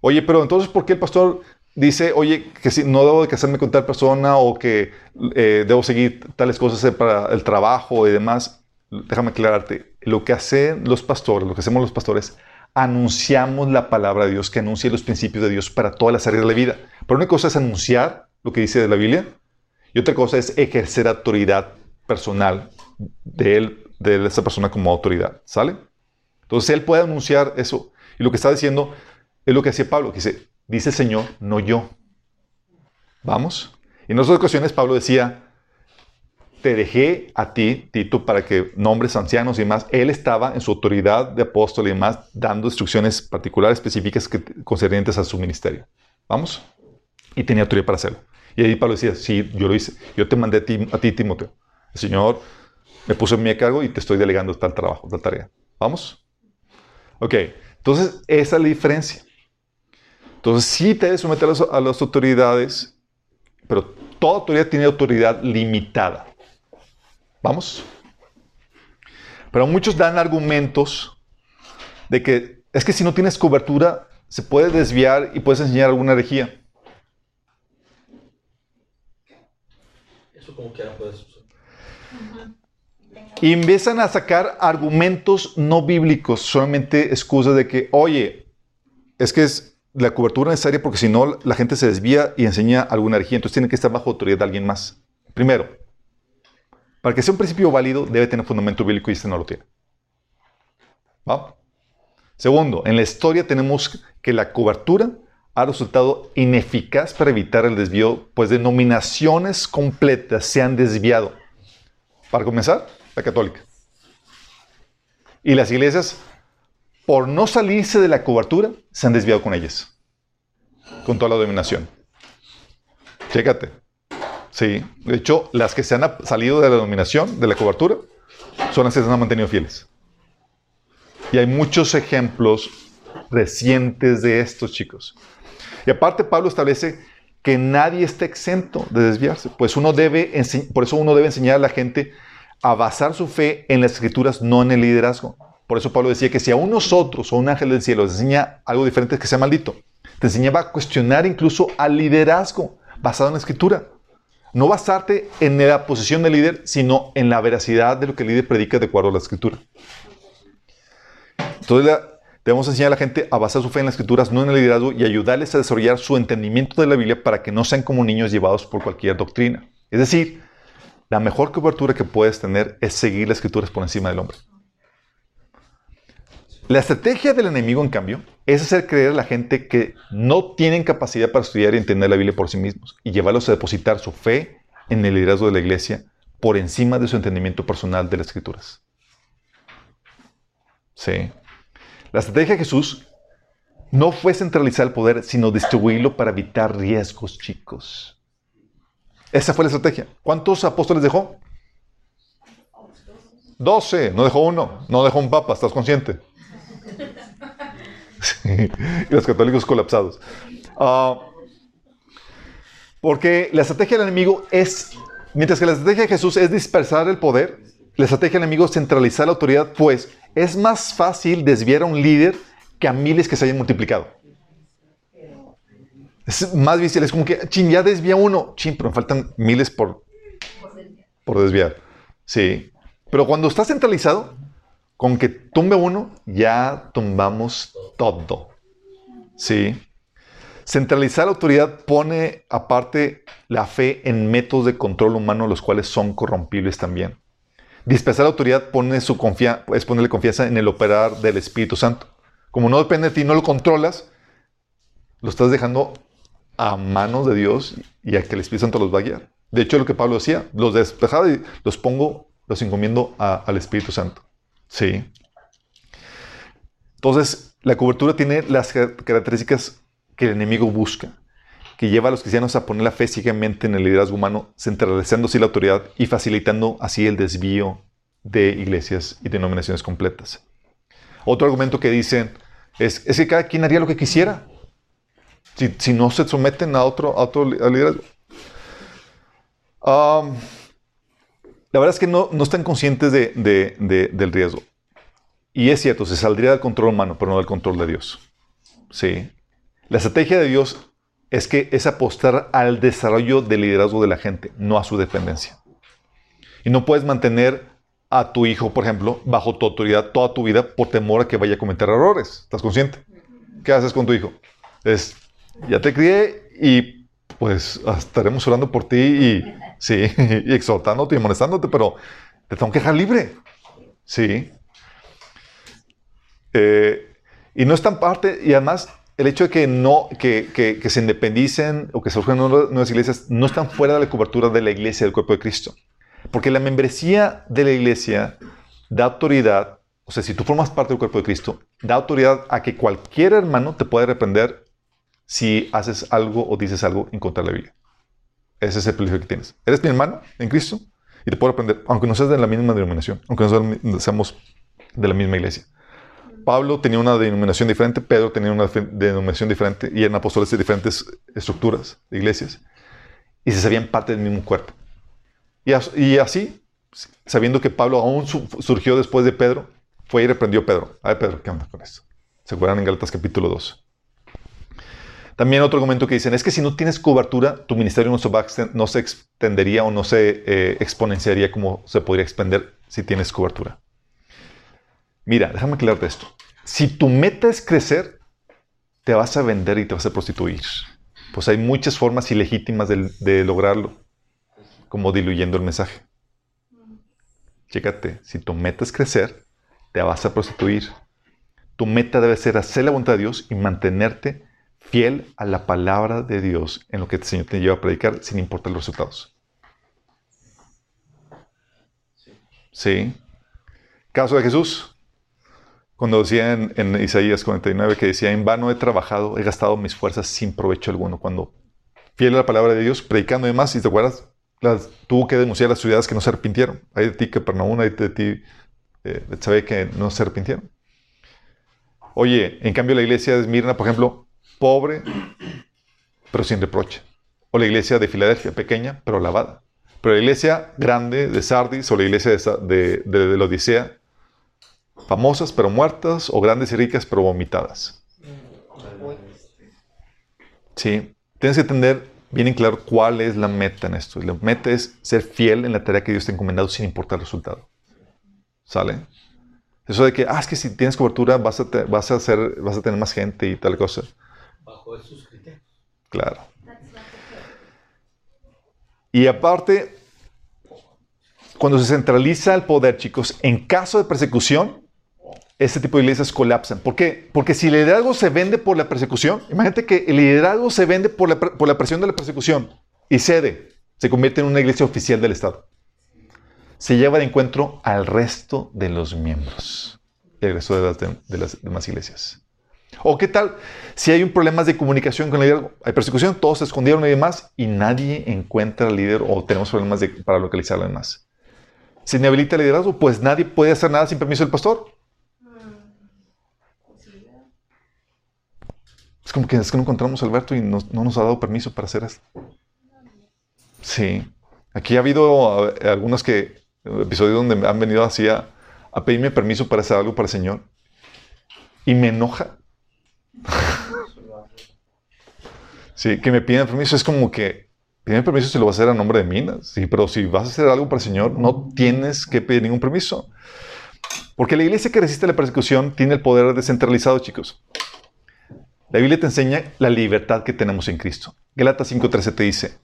Oye, pero entonces, ¿por qué el pastor dice, oye, que si no debo de casarme con tal persona o que eh, debo seguir tales cosas para el trabajo y demás, déjame aclararte, lo que hacen los pastores, lo que hacemos los pastores, anunciamos la palabra de Dios, que anuncia los principios de Dios para todas las áreas de la vida. Pero una cosa es anunciar lo que dice de la Biblia y otra cosa es ejercer autoridad personal de él, de esa persona como autoridad, ¿sale? Entonces él puede anunciar eso. Y lo que está diciendo es lo que hacía Pablo, que dice, dice Señor, no yo. ¿Vamos? En otras ocasiones Pablo decía, te dejé a ti, Tito, para que nombres ancianos y demás. Él estaba en su autoridad de apóstol y demás, dando instrucciones particulares, específicas que, concernientes a su ministerio. ¿Vamos? Y tenía autoridad para hacerlo. Y ahí Pablo decía, sí, yo lo hice. Yo te mandé a ti, a ti Timoteo. El Señor me puso en mi cargo y te estoy delegando tal trabajo, tal tarea. ¿Vamos? Ok, entonces esa es la diferencia. Entonces sí te debes someter a las autoridades, pero toda autoridad tiene autoridad limitada. ¿Vamos? Pero muchos dan argumentos de que es que si no tienes cobertura, se puede desviar y puedes enseñar alguna herejía. Eso como quiera puede suceder. Y empiezan a sacar argumentos no bíblicos, solamente excusas de que, oye, es que es la cobertura necesaria porque si no la gente se desvía y enseña alguna herejía, entonces tiene que estar bajo autoridad de alguien más. Primero, para que sea un principio válido debe tener fundamento bíblico y este no lo tiene. Segundo, en la historia tenemos que la cobertura ha resultado ineficaz para evitar el desvío, pues denominaciones completas se han desviado. Para comenzar, la católica. Y las iglesias por no salirse de la cobertura, se han desviado con ellas. Con toda la dominación. Chécate. Sí. De hecho, las que se han salido de la dominación, de la cobertura, son las que se han mantenido fieles. Y hay muchos ejemplos recientes de estos chicos. Y aparte, Pablo establece que nadie está exento de desviarse. Pues uno debe, por eso uno debe enseñar a la gente a basar su fe en las escrituras, no en el liderazgo. Por eso Pablo decía que si a nosotros o un ángel del cielo les enseña algo diferente que sea maldito, te enseñaba a cuestionar incluso al liderazgo basado en la escritura. No basarte en la posición del líder, sino en la veracidad de lo que el líder predica de acuerdo a la escritura. Entonces debemos enseñar a la gente a basar su fe en las escrituras, no en el liderazgo, y ayudarles a desarrollar su entendimiento de la Biblia para que no sean como niños llevados por cualquier doctrina. Es decir, la mejor cobertura que puedes tener es seguir las escrituras por encima del hombre. La estrategia del enemigo, en cambio, es hacer creer a la gente que no tienen capacidad para estudiar y entender la Biblia por sí mismos y llevarlos a depositar su fe en el liderazgo de la iglesia por encima de su entendimiento personal de las escrituras. Sí. La estrategia de Jesús no fue centralizar el poder, sino distribuirlo para evitar riesgos, chicos. Esa fue la estrategia. ¿Cuántos apóstoles dejó? Doce. No dejó uno. No dejó un papa. ¿Estás consciente? Y los católicos colapsados. Ah, porque la estrategia del enemigo es, mientras que la estrategia de Jesús es dispersar el poder, la estrategia del enemigo es centralizar la autoridad, pues es más fácil desviar a un líder que a miles que se hayan multiplicado. Es más difícil, es como que, chin, ya desvía uno, chin, pero me faltan miles por, por desviar. Sí. Pero cuando está centralizado, con que tumbe uno, ya tumbamos todo. Sí. Centralizar la autoridad pone aparte la fe en métodos de control humano, los cuales son corrompibles también. Dispersar la autoridad pone su es ponerle confianza en el operar del Espíritu Santo. Como no depende de ti, no lo controlas, lo estás dejando a manos de Dios y a que el Espíritu Santo los va a guiar. De hecho, lo que Pablo decía, los despejaba y los pongo, los encomiendo al Espíritu Santo. Sí. Entonces, la cobertura tiene las características que el enemigo busca, que lleva a los cristianos a poner la fe ciegamente en el liderazgo humano, centralizando así la autoridad y facilitando así el desvío de iglesias y denominaciones completas. Otro argumento que dicen es, es que cada quien haría lo que quisiera si, no se someten a otro, liderazgo. La verdad es que no, no están conscientes de, del riesgo. Y es cierto, se saldría del control humano, pero no del control de Dios. Sí. La estrategia de Dios es que es apostar al desarrollo del liderazgo de la gente, no a su dependencia. Y no puedes mantener a tu hijo, por ejemplo, bajo tu autoridad toda tu vida por temor a que vaya a cometer errores. ¿Estás consciente? ¿Qué haces con tu hijo? Es, ya te crié y pues estaremos orando por ti y, sí, y exhortándote y molestándote, pero te tengo que dejar libre. Sí. Eh, y no es tan parte, y además el hecho de que no, que, que, se independicen o que surjan nuevas iglesias, no están fuera de la cobertura de la iglesia del cuerpo de Cristo. Porque la membresía de la iglesia da autoridad, o sea, si tú formas parte del cuerpo de Cristo, da autoridad a que cualquier hermano te pueda reprender si haces algo o dices algo en contra de la Biblia. Ese es el privilegio que tienes. Eres mi hermano en Cristo y te puedo reprender, aunque no seas de la misma denominación, aunque no seamos de la misma iglesia. Pablo tenía una denominación diferente, Pedro tenía una denominación diferente y eran apóstoles de diferentes estructuras iglesias y se sabían parte del mismo cuerpo. Y, así, sabiendo que Pablo aún surgió después de Pedro, fue y reprendió a Pedro. A ver, Pedro, ¿qué onda con esto? ¿Se acuerdan en Galatas capítulo 2? También otro argumento que dicen es que si no tienes cobertura, tu ministerio no se, extendería o no se eh, exponenciaría como se podría expandir si tienes cobertura. Mira, déjame aclararte esto. Si tu meta es crecer, te vas a vender y te vas a prostituir. Pues hay muchas formas ilegítimas de, lograrlo, como diluyendo el mensaje. Chécate, si tu meta es crecer, te vas a prostituir. Tu meta debe ser hacer la voluntad de Dios y mantenerte fiel a la palabra de Dios en lo que el Señor te lleva a predicar sin importar los resultados. Sí. Caso de Jesús. Cuando decía en, Isaías 49 que decía, en vano he trabajado, he gastado mis fuerzas sin provecho alguno. Cuando fiel a la palabra de Dios, predicando y demás, y te acuerdas, las, tuvo que denunciar las ciudades que no se arrepintieron. Hay de ti que Pernaún, hay de ti eh, sabe que no se arrepintieron. Oye, en cambio la iglesia de Esmirna, por ejemplo, pobre, pero sin reproche. O la iglesia de Filadelfia, pequeña, pero lavada. Pero la iglesia grande de Sardis o la iglesia de, de, de la Odisea, famosas pero muertas o grandes y ricas pero vomitadas. Sí, tienes que tener bien en claro cuál es la meta en esto. La meta es ser fiel en la tarea que Dios te ha encomendado sin importar el resultado. ¿Sale? Eso de que, ah, es que si tienes cobertura vas a, vas a, hacer, vas a tener más gente y tal cosa. Bajo esos criterios. Claro. Y aparte, cuando se centraliza el poder, chicos, en caso de persecución, este tipo de iglesias colapsan. ¿Por qué? Porque si el liderazgo se vende por la persecución, imagínate que el liderazgo se vende por la, por la presión de la persecución y cede, se convierte en una iglesia oficial del Estado. Se lleva de encuentro al resto de los miembros. y el resto de las demás iglesias. ¿O qué tal si hay un problema de comunicación con el líder? Hay persecución, todos se escondieron y demás, y nadie encuentra al líder o tenemos problemas para localizar al demás. ¿Se inhabilita el liderazgo? Pues nadie puede hacer nada sin permiso del pastor. Es como que es que no encontramos a Alberto y no, nos ha dado permiso para hacer esto. Sí. Aquí ha habido eh, algunos que, episodios donde han venido así a pedirme permiso para hacer algo para el Señor. Y me enoja. Sí, que me piden permiso. Es como que piden permiso si lo vas a hacer a nombre de mí. Sí, pero si vas a hacer algo para el Señor, no tienes que pedir ningún permiso. Porque la iglesia que resiste la persecución tiene el poder descentralizado, chicos. La Biblia te enseña la libertad que tenemos en Cristo. Galatas 5:13 te dice,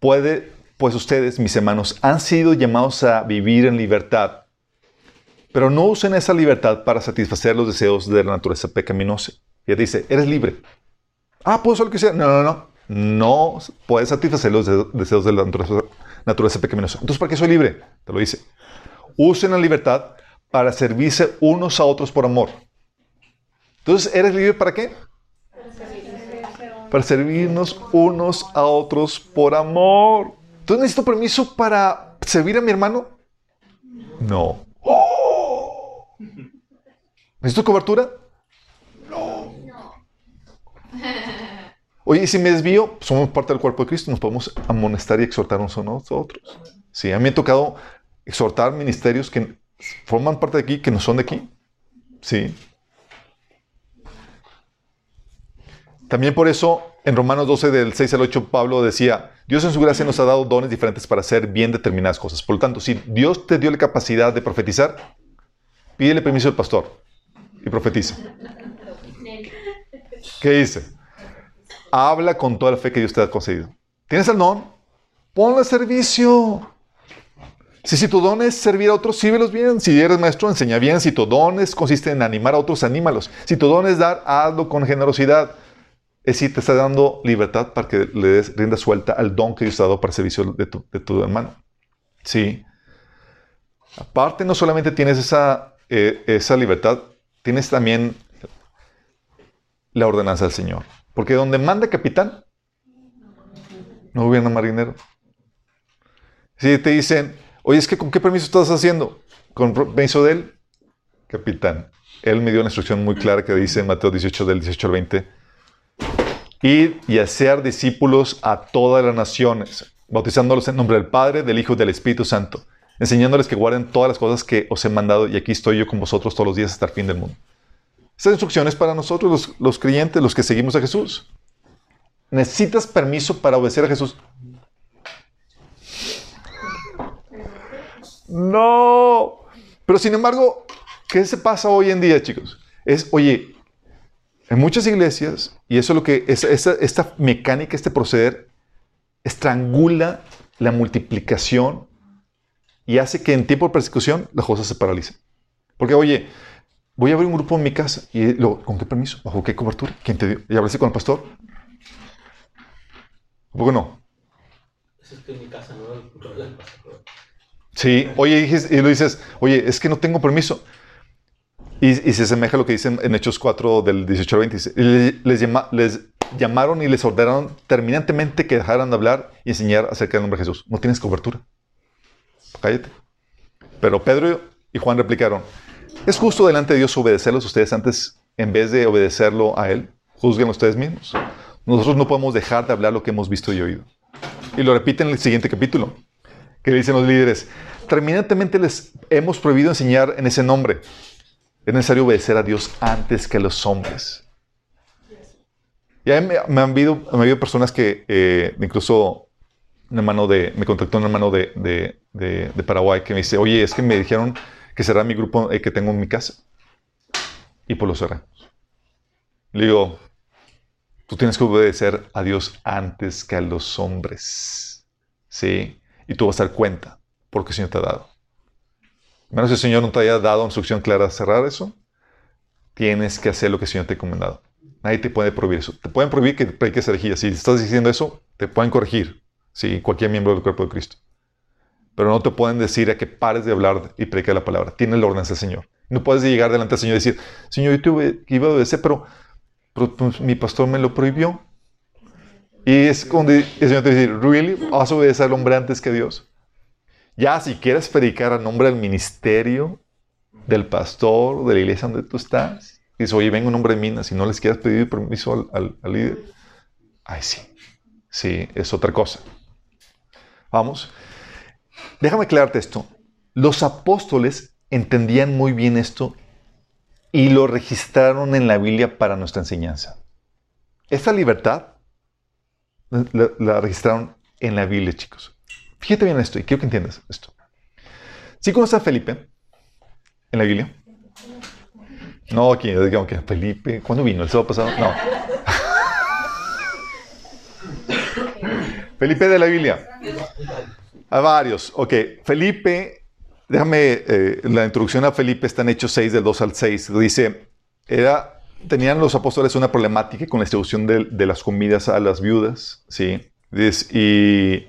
puede, pues ustedes, mis hermanos, han sido llamados a vivir en libertad, pero no usen esa libertad para satisfacer los deseos de la naturaleza pecaminosa. Y dice, eres libre. Ah, puedo hacer lo que sea. No, no, no. No puedes satisfacer los deseos de la naturaleza, pecaminosa. Entonces, ¿para qué soy libre? Te lo dice. Usen la libertad para servirse unos a otros por amor. Entonces, ¿eres libre para qué? para servirnos unos a otros por amor. ¿Entonces necesito permiso para servir a mi hermano? No. ¿Necesito cobertura? Oye, si me desvío, somos parte del cuerpo de Cristo, nos podemos amonestar y exhortar unos a otros. Sí, a mí me ha tocado exhortar ministerios que forman parte de aquí, que no son de aquí. Sí. También por eso en Romanos 12 del 6 al 8 Pablo decía, Dios en su gracia nos ha dado dones diferentes para hacer bien determinadas cosas. Por lo tanto, si Dios te dio la capacidad de profetizar, pídele permiso al pastor y profetiza. ¿Qué dice? Habla con toda la fe que Dios te ha concedido. ¿Tienes el don? Ponle a servicio. Si, tu don es servir a otros, sívelos bien. Si eres maestro, enseña bien. Si tu don es, consiste en animar a otros, anímalos. Si tu don es dar, hazlo con generosidad es decir, te está dando libertad para que le des rienda suelta al don que Dios te ha dado para el servicio de tu, hermano. Sí. Aparte, no solamente tienes esa, eh, esa libertad, tienes también la ordenanza del Señor. Porque donde manda capitán, no gobierna marinero. Si te dicen, oye, es que ¿con qué permiso estás haciendo? ¿Con permiso de él? Capitán. Él me dio una instrucción muy clara que dice en Mateo 18, del 18 al 20 Ir y hacer discípulos a todas las naciones, bautizándolos en nombre del Padre, del Hijo y del Espíritu Santo, enseñándoles que guarden todas las cosas que os he mandado y aquí estoy yo con vosotros todos los días hasta el fin del mundo. Estas instrucciones para nosotros, los, los creyentes, los que seguimos a Jesús. ¿Necesitas permiso para obedecer a Jesús? No. Pero sin embargo, ¿qué se pasa hoy en día, chicos? Es, oye, en muchas iglesias, y eso es lo que, esta mecánica, este proceder, estrangula la multiplicación y hace que en tiempo de persecución las cosas se paralicen. Porque, oye, voy a abrir un grupo en mi casa, y ¿con qué permiso? ¿Bajo qué cobertura? ¿Quién te dio? ¿Y hablaste con el pastor? ¿Por qué no? Es que en mi casa no el pastor. Sí, oye, y lo dices, oye, es que no tengo permiso. Y, se asemeja a lo que dicen en Hechos 4 del 18 al 20. Les, les llamaron y les ordenaron terminantemente que dejaran de hablar y enseñar acerca del nombre de Jesús. No tienes cobertura. Cállate. Pero Pedro y Juan replicaron, ¿es justo delante de Dios obedecerlos ustedes antes en vez de obedecerlo a Él? Juzguen ustedes mismos. Nosotros no podemos dejar de hablar lo que hemos visto y oído. Y lo repiten en el siguiente capítulo, que dicen los líderes, terminantemente les hemos prohibido enseñar en ese nombre. Es necesario obedecer a Dios antes que a los hombres. Y me, me, han habido, me habido personas que, eh, incluso un hermano de, me contactó un hermano de, Paraguay que me dice, oye, es que me dijeron que será mi grupo eh, que tengo en mi casa. Y pues lo cerramos. Le digo, tú tienes que obedecer a Dios antes que a los hombres. ¿Sí? Y tú vas a dar cuenta porque el Señor te ha dado. Menos el Señor no te haya dado instrucción clara de cerrar eso, tienes que hacer lo que el Señor te ha encomendado. Nadie te puede prohibir eso. Te pueden prohibir que prediques herejía. Si estás diciendo eso, te pueden corregir. Sí, cualquier miembro del cuerpo de Cristo. Pero no te pueden decir a que pares de hablar y predicar la palabra. Tiene la orden del Señor. No puedes llegar delante del Señor y decir, Señor, yo que iba a obedecer, pero, pero pues, mi pastor me lo prohibió. Y es cuando el Señor te dice, ¿really? ¿Vas a obedecer al hombre antes que a Dios? Ya, si quieres predicar a nombre del ministerio, del pastor, de la iglesia donde tú estás, y dices, oye, vengo un hombre de minas, si no les quieres pedir permiso al, al líder. Ay, sí. Sí, es otra cosa. Vamos. Déjame aclararte esto. Los apóstoles entendían muy bien esto y lo registraron en la Biblia para nuestra enseñanza. Esta libertad la, registraron en la Biblia, chicos. Fíjate bien esto y quiero que entiendas esto. ¿Sí conoces a Felipe en la Biblia? No, aquí digamos que Felipe. ¿Cuándo vino? ¿El sábado pasado? No. Felipe de la Biblia. A varios. Ok, Felipe, déjame, eh, la introducción a Felipe está en Hechos 6, del 2 al 6. Dice, era, tenían los apóstoles una problemática con la distribución de, las comidas a las viudas, ¿sí? y,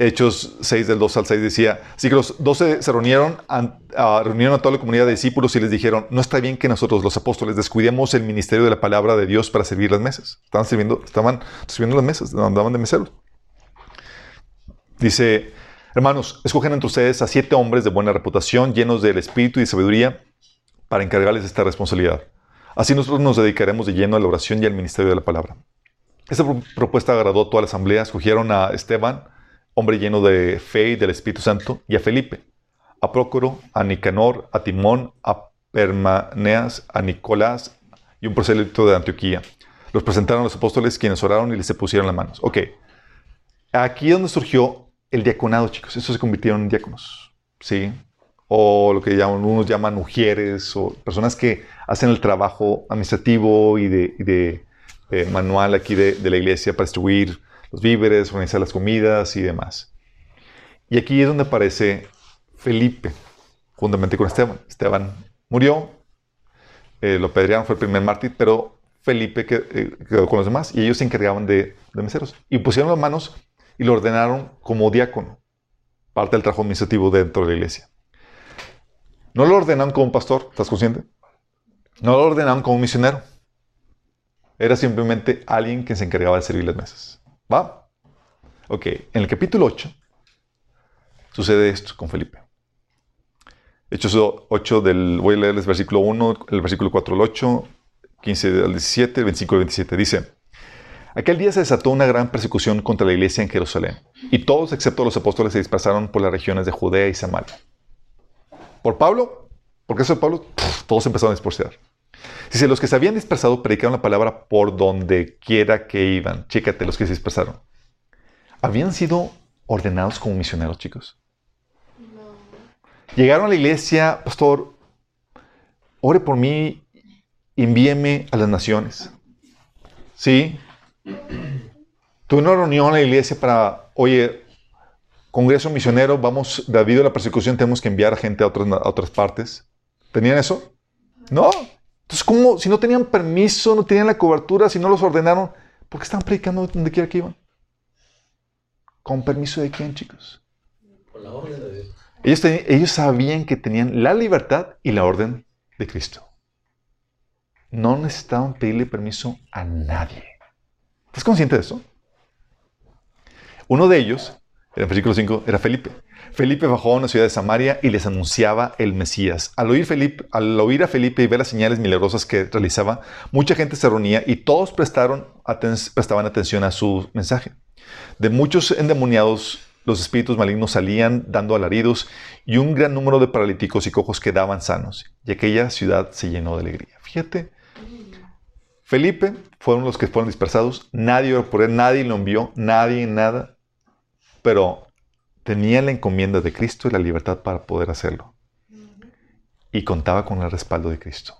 Hechos 6 del 2 al 6 decía, así que los 12 se reunieron a, reunieron a toda la comunidad de discípulos y les dijeron, no está bien que nosotros los apóstoles descuidemos el ministerio de la palabra de Dios para servir las mesas. Estaban sirviendo, estaban sirviendo las mesas, andaban de meseros. Dice, hermanos, escogen entre ustedes a siete hombres de buena reputación, llenos del espíritu y de sabiduría, para encargarles esta responsabilidad. Así nosotros nos dedicaremos de lleno a la oración y al ministerio de la palabra. Esta propuesta agradó a toda la asamblea. Escogieron a Esteban, hombre lleno de fe y del Espíritu Santo, y a Felipe, a Prócoro, a Nicanor, a Timón, a Permaneas, a Nicolás y un prosélito de Antioquía. Los presentaron a los apóstoles, quienes oraron y les se pusieron las manos. Ok, aquí es donde surgió el diaconado, chicos. Estos se convirtieron en diáconos, ¿sí? O lo que llaman, unos llaman mujeres, o personas que hacen el trabajo administrativo y de, eh, manual aquí de, la iglesia para distribuir los víveres, organizar las comidas y demás. Y aquí es donde aparece Felipe, juntamente con Esteban. Esteban murió, eh, lo pedrearon, fue el primer mártir, pero Felipe eh, quedó con los demás y ellos se encargaban de, de meseros. Y pusieron las manos y lo ordenaron como diácono, parte del trabajo administrativo dentro de la iglesia. No lo ordenaron como pastor, ¿estás consciente? No lo ordenaron como misionero. Era simplemente alguien que se encargaba de servir las mesas. ¿Va? Ok, en el capítulo 8 sucede esto con Felipe. Hechos 8 del, voy a leerles versículo 1, el versículo 4 al 8, 15 al 17, 25 al 27. Dice, Aquel día se desató una gran persecución contra la iglesia en Jerusalén, y todos excepto los apóstoles se dispersaron por las regiones de Judea y Samaria. ¿Por Pablo? ¿Por eso de Pablo? todos empezaron a dispersar. Dice, los que se habían dispersado predicaron la palabra por donde quiera que iban. Chécate, los que se dispersaron. ¿Habían sido ordenados como misioneros, chicos? Llegaron a la iglesia, pastor, ore por mí, envíeme a las naciones. Sí, Tuve una reunión en la iglesia para, oye, Congreso Misionero, vamos, debido a la persecución tenemos que enviar a gente a otras, a otras partes. ¿Tenían eso? No. Entonces, ¿cómo? Si no tenían permiso, no tenían la cobertura, si no los ordenaron, ¿por qué estaban predicando donde quiera que iban? ¿Con permiso de quién, chicos? Con la orden de Dios. Ellos, ellos sabían que tenían la libertad y la orden de Cristo. No necesitaban pedirle permiso a nadie. ¿Estás consciente de eso? Uno de ellos, en el versículo 5, era Felipe. Felipe bajó a una ciudad de Samaria y les anunciaba el Mesías. Al oír, Felipe, al oír a Felipe y ver las señales milagrosas que realizaba, mucha gente se reunía y todos prestaron prestaban atención a su mensaje. De muchos endemoniados, los espíritus malignos salían dando alaridos y un gran número de paralíticos y cojos quedaban sanos. Y aquella ciudad se llenó de alegría. Fíjate Felipe fueron los que fueron dispersados, nadie por él, nadie lo envió, nadie, nada, pero tenía la encomienda de Cristo y la libertad para poder hacerlo. Y contaba con el respaldo de Cristo.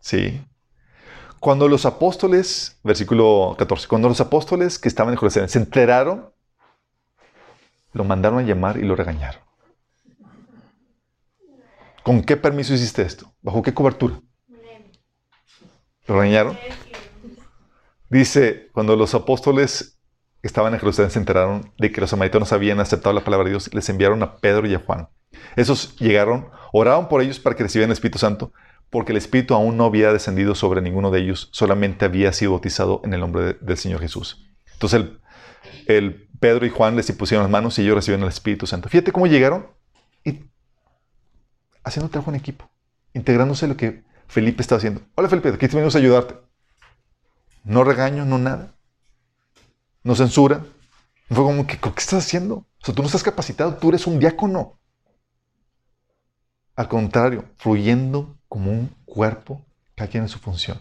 Sí. Cuando los apóstoles, versículo 14, cuando los apóstoles que estaban en Jerusalén se enteraron, lo mandaron a llamar y lo regañaron. ¿Con qué permiso hiciste esto? ¿Bajo qué cobertura? ¿Lo regañaron? Dice, cuando los apóstoles estaban en Jerusalén se enteraron de que los samaritanos habían aceptado la palabra de Dios, les enviaron a Pedro y a Juan. Esos llegaron, oraron por ellos para que recibieran el Espíritu Santo, porque el Espíritu aún no había descendido sobre ninguno de ellos, solamente había sido bautizado en el nombre del Señor Jesús. Entonces el, el Pedro y Juan les impusieron las manos y ellos recibieron el Espíritu Santo. Fíjate cómo llegaron y haciendo trabajo en equipo, integrándose lo que Felipe estaba haciendo. Hola Felipe, aquí venimos a ayudarte. No regaño, no nada. No censura. fue como, ¿qué, ¿qué estás haciendo? O sea, tú no estás capacitado, tú eres un diácono. Al contrario, fluyendo como un cuerpo, cada quien en su función.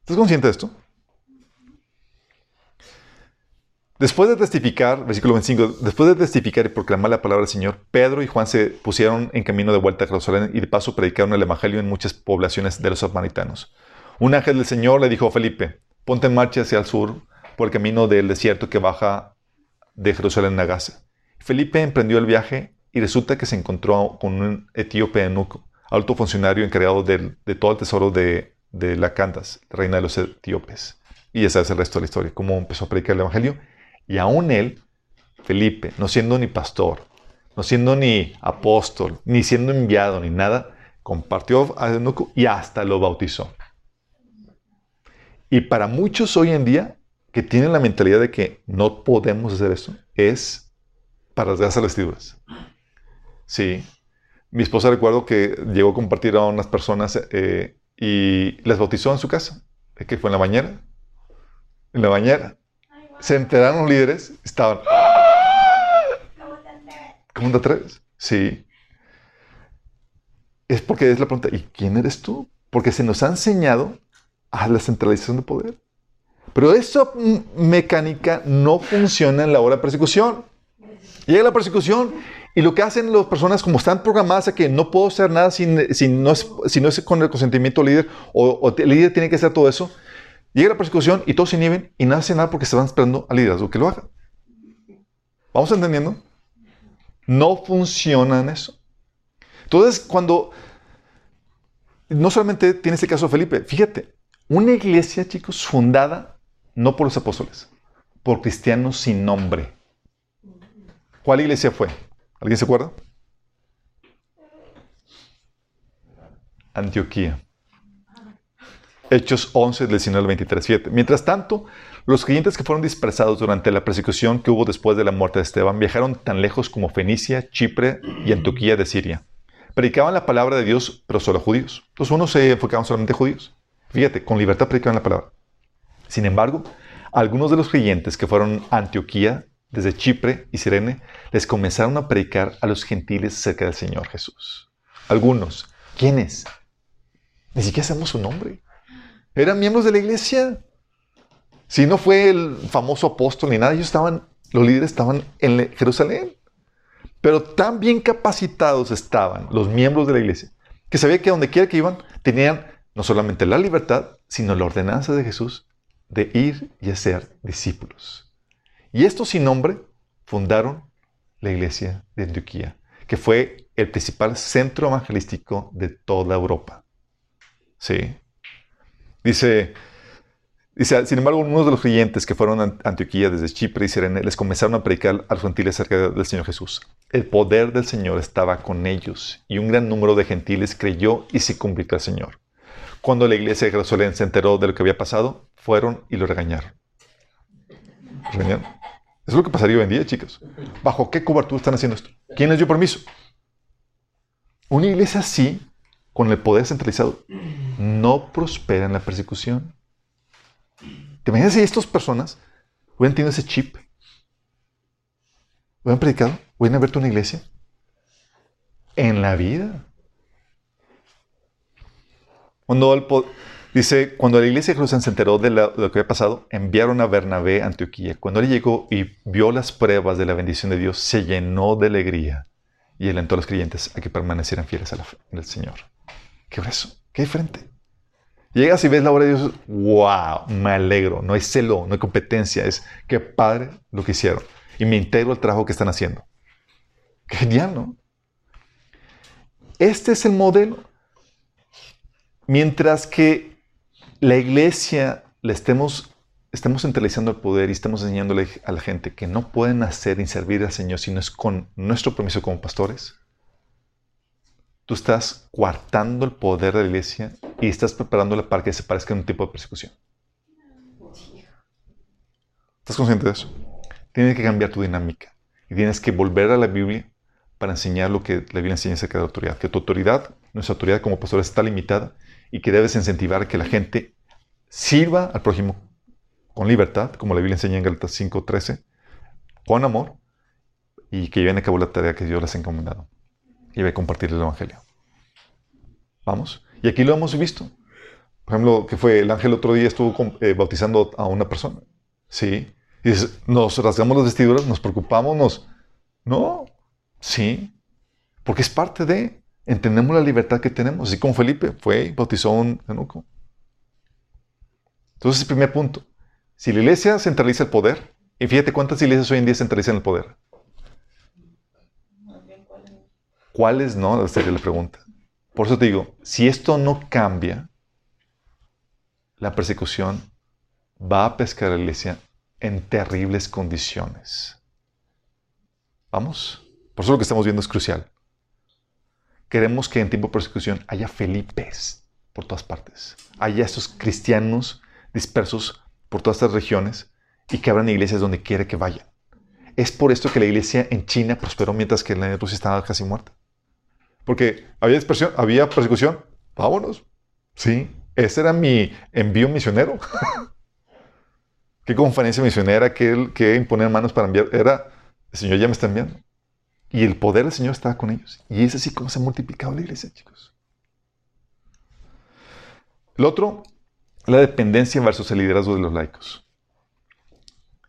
¿Estás consciente de esto? Después de testificar, versículo 25, después de testificar y proclamar la palabra del Señor, Pedro y Juan se pusieron en camino de vuelta a Jerusalén y de paso predicaron el Evangelio en muchas poblaciones de los samaritanos. Un ángel del Señor le dijo a Felipe, ponte en marcha hacia el sur por el camino del desierto que baja de Jerusalén a Gaza. Felipe emprendió el viaje y resulta que se encontró con un etíope eunuco, alto funcionario encargado de, todo el tesoro de, la Cantas, reina de los etíopes. Y ya sabes el resto de la historia, cómo empezó a predicar el Evangelio y aún él, Felipe, no siendo ni pastor, no siendo ni apóstol, ni siendo enviado, ni nada, compartió a eunuco y hasta lo bautizó. Y para muchos hoy en día que tienen la mentalidad de que no podemos hacer eso, es para las vestiduras. Sí. Mi esposa recuerdo que llegó a compartir a unas personas eh, y les bautizó en su casa. que fue en la bañera. En la bañera se enteraron los líderes, estaban. ¿Cómo te atreves? Sí. Es porque es la pregunta, ¿y quién eres tú? Porque se nos ha enseñado a la centralización de poder. Pero esa mecánica no funciona en la hora de persecución. Llega la persecución y lo que hacen las personas, como están programadas a que no puedo hacer nada si, no, es, si no es con el consentimiento del líder, o, o el líder tiene que hacer todo eso, Llega la persecución y todos se inhiben y no hacen nada porque se van esperando al liderazgo que lo haga. ¿Vamos entendiendo? No funciona en eso. Entonces, cuando no solamente tiene este caso Felipe, fíjate, una iglesia, chicos, fundada no por los apóstoles, por cristianos sin nombre. ¿Cuál iglesia fue? ¿Alguien se acuerda? Antioquía. Hechos 11, del 19 al 23, 7. Mientras tanto, los creyentes que fueron dispersados durante la persecución que hubo después de la muerte de Esteban viajaron tan lejos como Fenicia, Chipre y Antioquía de Siria. Predicaban la palabra de Dios, pero solo judíos. Entonces unos se enfocaban solamente en judíos. Fíjate, con libertad predicaban la palabra. Sin embargo, algunos de los creyentes que fueron a Antioquía, desde Chipre y Sirene, les comenzaron a predicar a los gentiles acerca del Señor Jesús. Algunos. ¿Quiénes? Ni siquiera sabemos su nombre. Eran miembros de la iglesia. Si no fue el famoso apóstol ni nada, ellos estaban, los líderes estaban en Jerusalén. Pero tan bien capacitados estaban los miembros de la iglesia que sabía que donde quiera que iban tenían no solamente la libertad, sino la ordenanza de Jesús de ir y hacer discípulos. Y estos sin nombre fundaron la iglesia de Antioquía, que fue el principal centro evangelístico de toda Europa. Sí. Dice, dice, sin embargo, unos de los creyentes que fueron a Antioquía desde Chipre y Sirene les comenzaron a predicar a los gentiles acerca del Señor Jesús. El poder del Señor estaba con ellos y un gran número de gentiles creyó y se convirtió al Señor. Cuando la iglesia de Jerusalén se enteró de lo que había pasado, fueron y lo regañaron. ¿Regañaron? Es lo que pasaría hoy en día, chicos. ¿Bajo qué cobertura están haciendo esto? ¿Quién les dio permiso? Una iglesia así, con el poder centralizado, no prospera en la persecución. ¿Te imaginas si estas personas hubieran tenido ese chip? ¿Hubieran predicado? ¿Hubieran abierto una iglesia? En la vida. Cuando dice, cuando la iglesia de Jerusalén se enteró de, lo que había pasado, enviaron a Bernabé a Antioquía. Cuando él llegó y vio las pruebas de la bendición de Dios, se llenó de alegría y alentó a los creyentes a que permanecieran fieles al Señor. ¿Qué es eso? Qué diferente. Llegas y ves la obra de Dios, wow, me alegro. No hay celo, no hay competencia. Es que padre lo que hicieron. Y me integro al trabajo que están haciendo. genial, ¿no? Este es el modelo. Mientras que la iglesia le estemos estamos centralizando el poder y estamos enseñándole a la gente que no pueden hacer y servir al Señor si no es con nuestro permiso como pastores, tú estás coartando el poder de la iglesia y estás preparándola para que se parezca a un tipo de persecución. ¿Estás consciente de eso? Tienes que cambiar tu dinámica y tienes que volver a la Biblia para enseñar lo que la Biblia enseña acerca de la autoridad. Que tu autoridad, nuestra autoridad como pastores está limitada y que debes incentivar que la gente sirva al prójimo con libertad, como la Biblia enseña en Galatas 5.13, con amor y que lleven a cabo la tarea que Dios les ha encomendado y voy a compartir el Evangelio. Vamos. Y aquí lo hemos visto. Por ejemplo, que fue el ángel otro día estuvo eh, bautizando a una persona. Sí. Y nos rasgamos las vestiduras, nos preocupamos, nos... No. Sí. Porque es parte de... Entendemos la libertad que tenemos. Así como Felipe fue y bautizó a un eunuco. Entonces, el primer punto. Si la iglesia centraliza el poder, y fíjate cuántas iglesias hoy en día centralizan el poder. ¿Cuáles no? Sería la pregunta. Por eso te digo, si esto no cambia, la persecución va a pescar a la iglesia en terribles condiciones. ¿Vamos? Por eso lo que estamos viendo es crucial. Queremos que en tiempo de persecución haya Felipes por todas partes. Haya estos cristianos dispersos por todas estas regiones y que abran iglesias donde quiere que vayan. Es por esto que la iglesia en China prosperó mientras que la de Rusia estaba casi muerta. Porque había había persecución. Vámonos. Sí, ese era mi envío misionero. ¿Qué conferencia misionera? ¿Qué, ¿Qué imponer manos para enviar? Era, el Señor ya me está enviando. Y el poder del Señor estaba con ellos. Y es así como se ha multiplicado la iglesia, chicos. El otro, la dependencia versus el liderazgo de los laicos.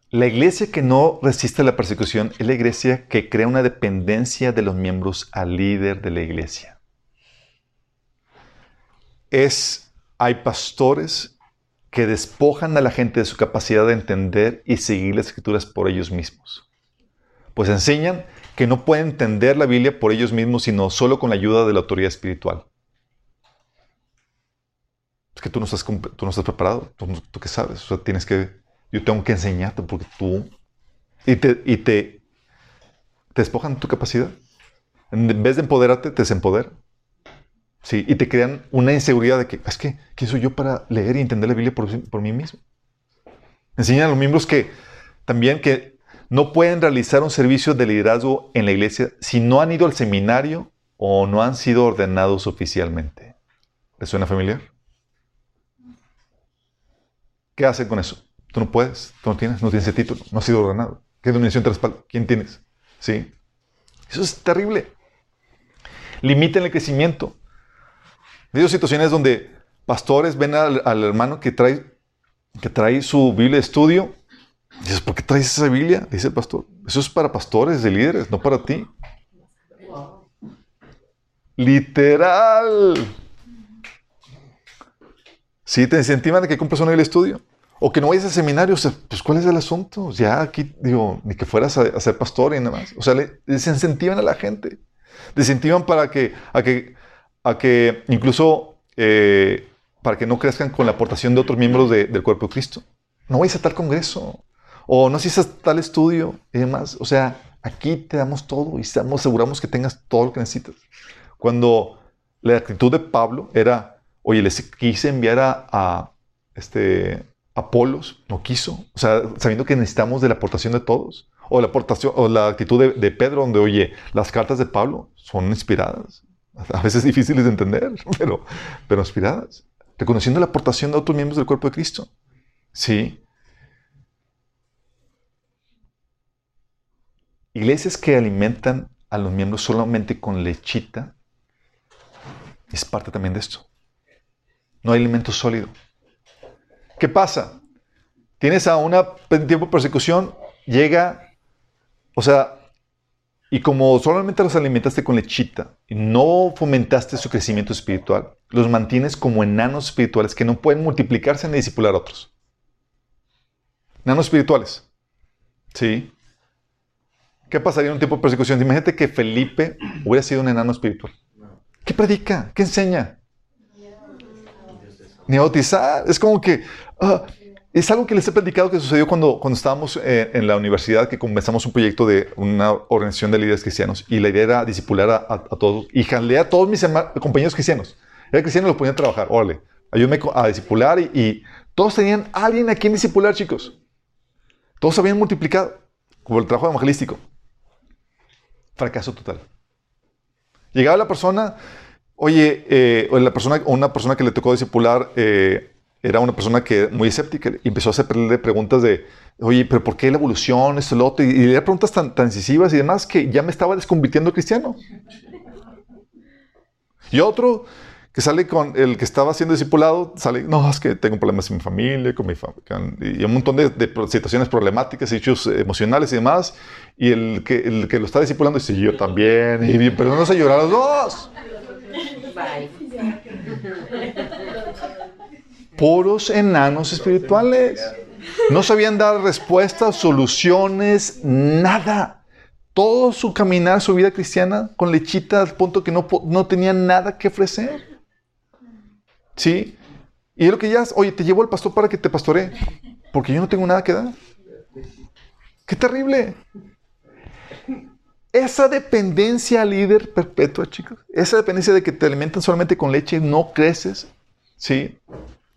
La iglesia que no resiste la persecución es la iglesia que crea una dependencia de los miembros al líder de la iglesia. Es, hay pastores que despojan a la gente de su capacidad de entender y seguir las escrituras por ellos mismos. Pues enseñan que no pueden entender la Biblia por ellos mismos, sino solo con la ayuda de la autoridad espiritual. Es que tú no estás, preparado, tú, tú qué sabes, o sea, tienes que yo tengo que enseñarte porque tú... Y te, y te, te despojan de tu capacidad. En vez de empoderarte, te desempoderan. Sí, y te crean una inseguridad de que, es que, ¿quién soy yo para leer y entender la Biblia por, por mí mismo? Enseñan a los miembros que también que no pueden realizar un servicio de liderazgo en la iglesia si no han ido al seminario o no han sido ordenados oficialmente. ¿Les suena familiar? ¿Qué hacen con eso? No puedes, tú no tienes, no tienes ese título, no has sido ordenado. ¿Qué denominación te respalda? ¿Quién tienes? ¿Sí? Eso es terrible. Limiten el crecimiento. Hay situaciones donde pastores ven al, hermano que trae, que trae su Biblia de estudio. Y dices, ¿por qué traes esa Biblia? Dice el pastor. Eso es para pastores, de líderes, no para ti. Literal. Sí, te incentivan a que compres una Biblia de estudio. O que no vayas a seminario, o sea, pues ¿cuál es el asunto? Ya aquí, digo, ni que fueras a, ser pastor y nada más. O sea, le, desincentivan a la gente. Desincentivan para que, a que, a que incluso, eh, para que no crezcan con la aportación de otros miembros del cuerpo de Cristo. No vayas a tal congreso. O no asistas a tal estudio y demás. O sea, aquí te damos todo y estamos, aseguramos que tengas todo lo que necesitas. Cuando la actitud de Pablo era, oye, les quise enviar a, a este, Apolos no quiso, o sea, sabiendo que necesitamos de la aportación de todos. O la aportación, o la actitud de, Pedro, donde, oye, las cartas de Pablo son inspiradas. A veces difíciles de entender, pero, pero inspiradas. Reconociendo la aportación de otros miembros del cuerpo de Cristo. Sí. Iglesias que alimentan a los miembros solamente con lechita es parte también de esto. No hay alimento sólido. ¿Qué pasa? Tienes a una tiempo de persecución, llega, o sea, y como solamente los alimentaste con lechita y no fomentaste su crecimiento espiritual, los mantienes como enanos espirituales que no pueden multiplicarse ni disipular a otros. Enanos espirituales. ¿Sí? ¿Qué pasaría en un tiempo de persecución? Imagínate que Felipe hubiera sido un enano espiritual. ¿Qué predica? ¿Qué enseña? Ni bautizar. Es como que, Ah, es algo que les he platicado que sucedió cuando, cuando estábamos eh, en, la universidad, que comenzamos un proyecto de una organización de líderes cristianos y la idea era discipular a, todos y jalear a todos mis compañeros cristianos. Era cristiano y los ponía a trabajar. Órale, ayúdame a discipular y, todos tenían alguien a quien discipular, chicos. Todos se habían multiplicado, como el trabajo evangelístico. Fracaso total. Llegaba la persona, oye, eh, la persona, una persona que le tocó discipular eh, era una persona que muy escéptica y empezó a hacerle preguntas de, oye, pero ¿por qué la evolución, esto, lo otro? Y, le preguntas tan, tan incisivas y demás que ya me estaba desconvirtiendo cristiano. Y otro que sale con el que estaba siendo discipulado, sale, no, es que tengo problemas en mi familia, con mi familia, y un montón de, situaciones problemáticas, hechos emocionales y demás, y el que, el que lo está discipulando dice, yo también, y pero no se llorar los dos. Puros enanos espirituales. No sabían dar respuestas, soluciones, nada. Todo su caminar, su vida cristiana, con lechita al punto que no, no tenían nada que ofrecer. ¿Sí? Y es lo que ya, oye, te llevo al pastor para que te pastoree, porque yo no tengo nada que dar. ¡Qué terrible! Esa dependencia líder perpetua, chicos. Esa dependencia de que te alimentan solamente con leche y no creces. ¿Sí?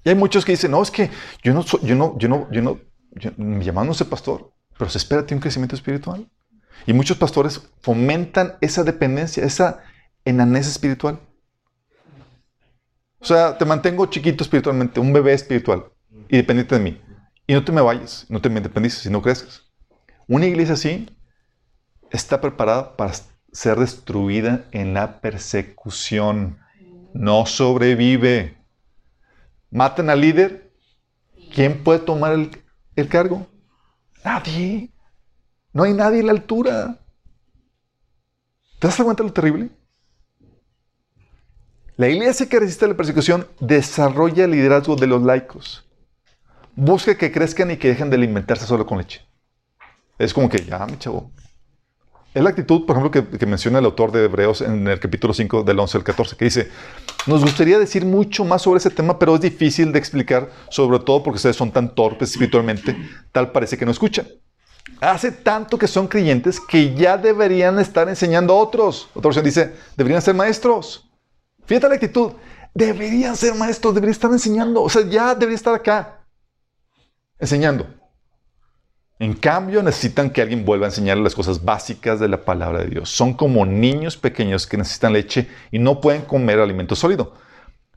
Y hay muchos que dicen, no, es que yo no, yo no, yo no, yo no, mi llamado no es pastor, pero se espera un crecimiento espiritual. Y muchos pastores fomentan esa dependencia, esa enanés espiritual. O sea, te mantengo chiquito espiritualmente, un bebé espiritual y dependiente de mí. Y no te me vayas, no te me independices y no crezcas. Una iglesia así está preparada para ser destruida en la persecución. No sobrevive. Matan al líder. ¿Quién puede tomar el, el cargo? Nadie. No hay nadie a la altura. ¿Te das cuenta de lo terrible? La iglesia que resiste la persecución desarrolla el liderazgo de los laicos. Busca que crezcan y que dejen de alimentarse solo con leche. Es como que, ya, mi chavo. Es la actitud, por ejemplo, que, menciona el autor de Hebreos en el capítulo 5 del 11 al 14, que dice, nos gustaría decir mucho más sobre ese tema, pero es difícil de explicar, sobre todo porque ustedes son tan torpes espiritualmente, tal parece que no escuchan. Hace tanto que son creyentes que ya deberían estar enseñando a otros. Otra versión dice, deberían ser maestros. Fíjate la actitud. Deberían ser maestros, deberían estar enseñando. O sea, ya debería estar acá enseñando. En cambio, necesitan que alguien vuelva a enseñarles las cosas básicas de la palabra de Dios. Son como niños pequeños que necesitan leche y no pueden comer alimento sólido.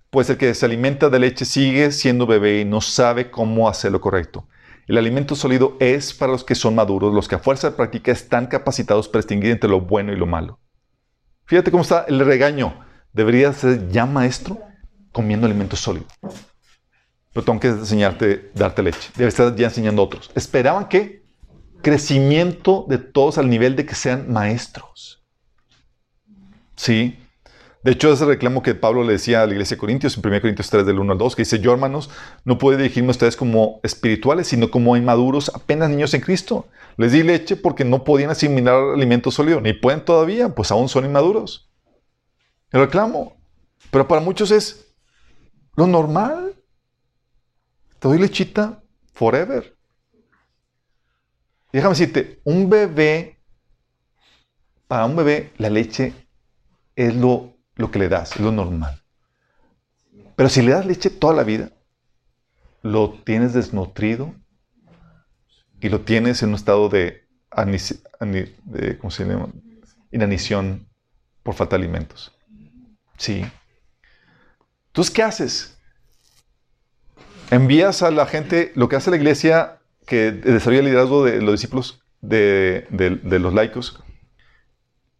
Pues el que se alimenta de leche sigue siendo bebé y no sabe cómo hacer lo correcto. El alimento sólido es para los que son maduros, los que a fuerza de práctica están capacitados para distinguir entre lo bueno y lo malo. Fíjate cómo está el regaño debería ser ya maestro comiendo alimentos sólidos. Pero tengo que enseñarte, darte leche. Debe estar ya enseñando a otros. Esperaban que crecimiento de todos al nivel de que sean maestros. Sí. De hecho, ese reclamo que Pablo le decía a la iglesia de Corintios, en 1 Corintios 3, del 1 al 2, que dice, yo hermanos, no puedo dirigirme a ustedes como espirituales, sino como inmaduros, apenas niños en Cristo. Les di leche porque no podían asimilar alimentos sólidos, ni pueden todavía, pues aún son inmaduros el reclamo. Pero para muchos es lo normal. Te doy lechita forever. déjame decirte, un bebé, para un bebé la leche es lo, lo que le das, es lo normal. Pero si le das leche toda la vida, lo tienes desnutrido y lo tienes en un estado de, de ¿cómo se llama? inanición por falta de alimentos. Sí. Entonces, ¿qué haces? Envías a la gente, lo que hace la iglesia que desarrolla el liderazgo de los discípulos de, los laicos,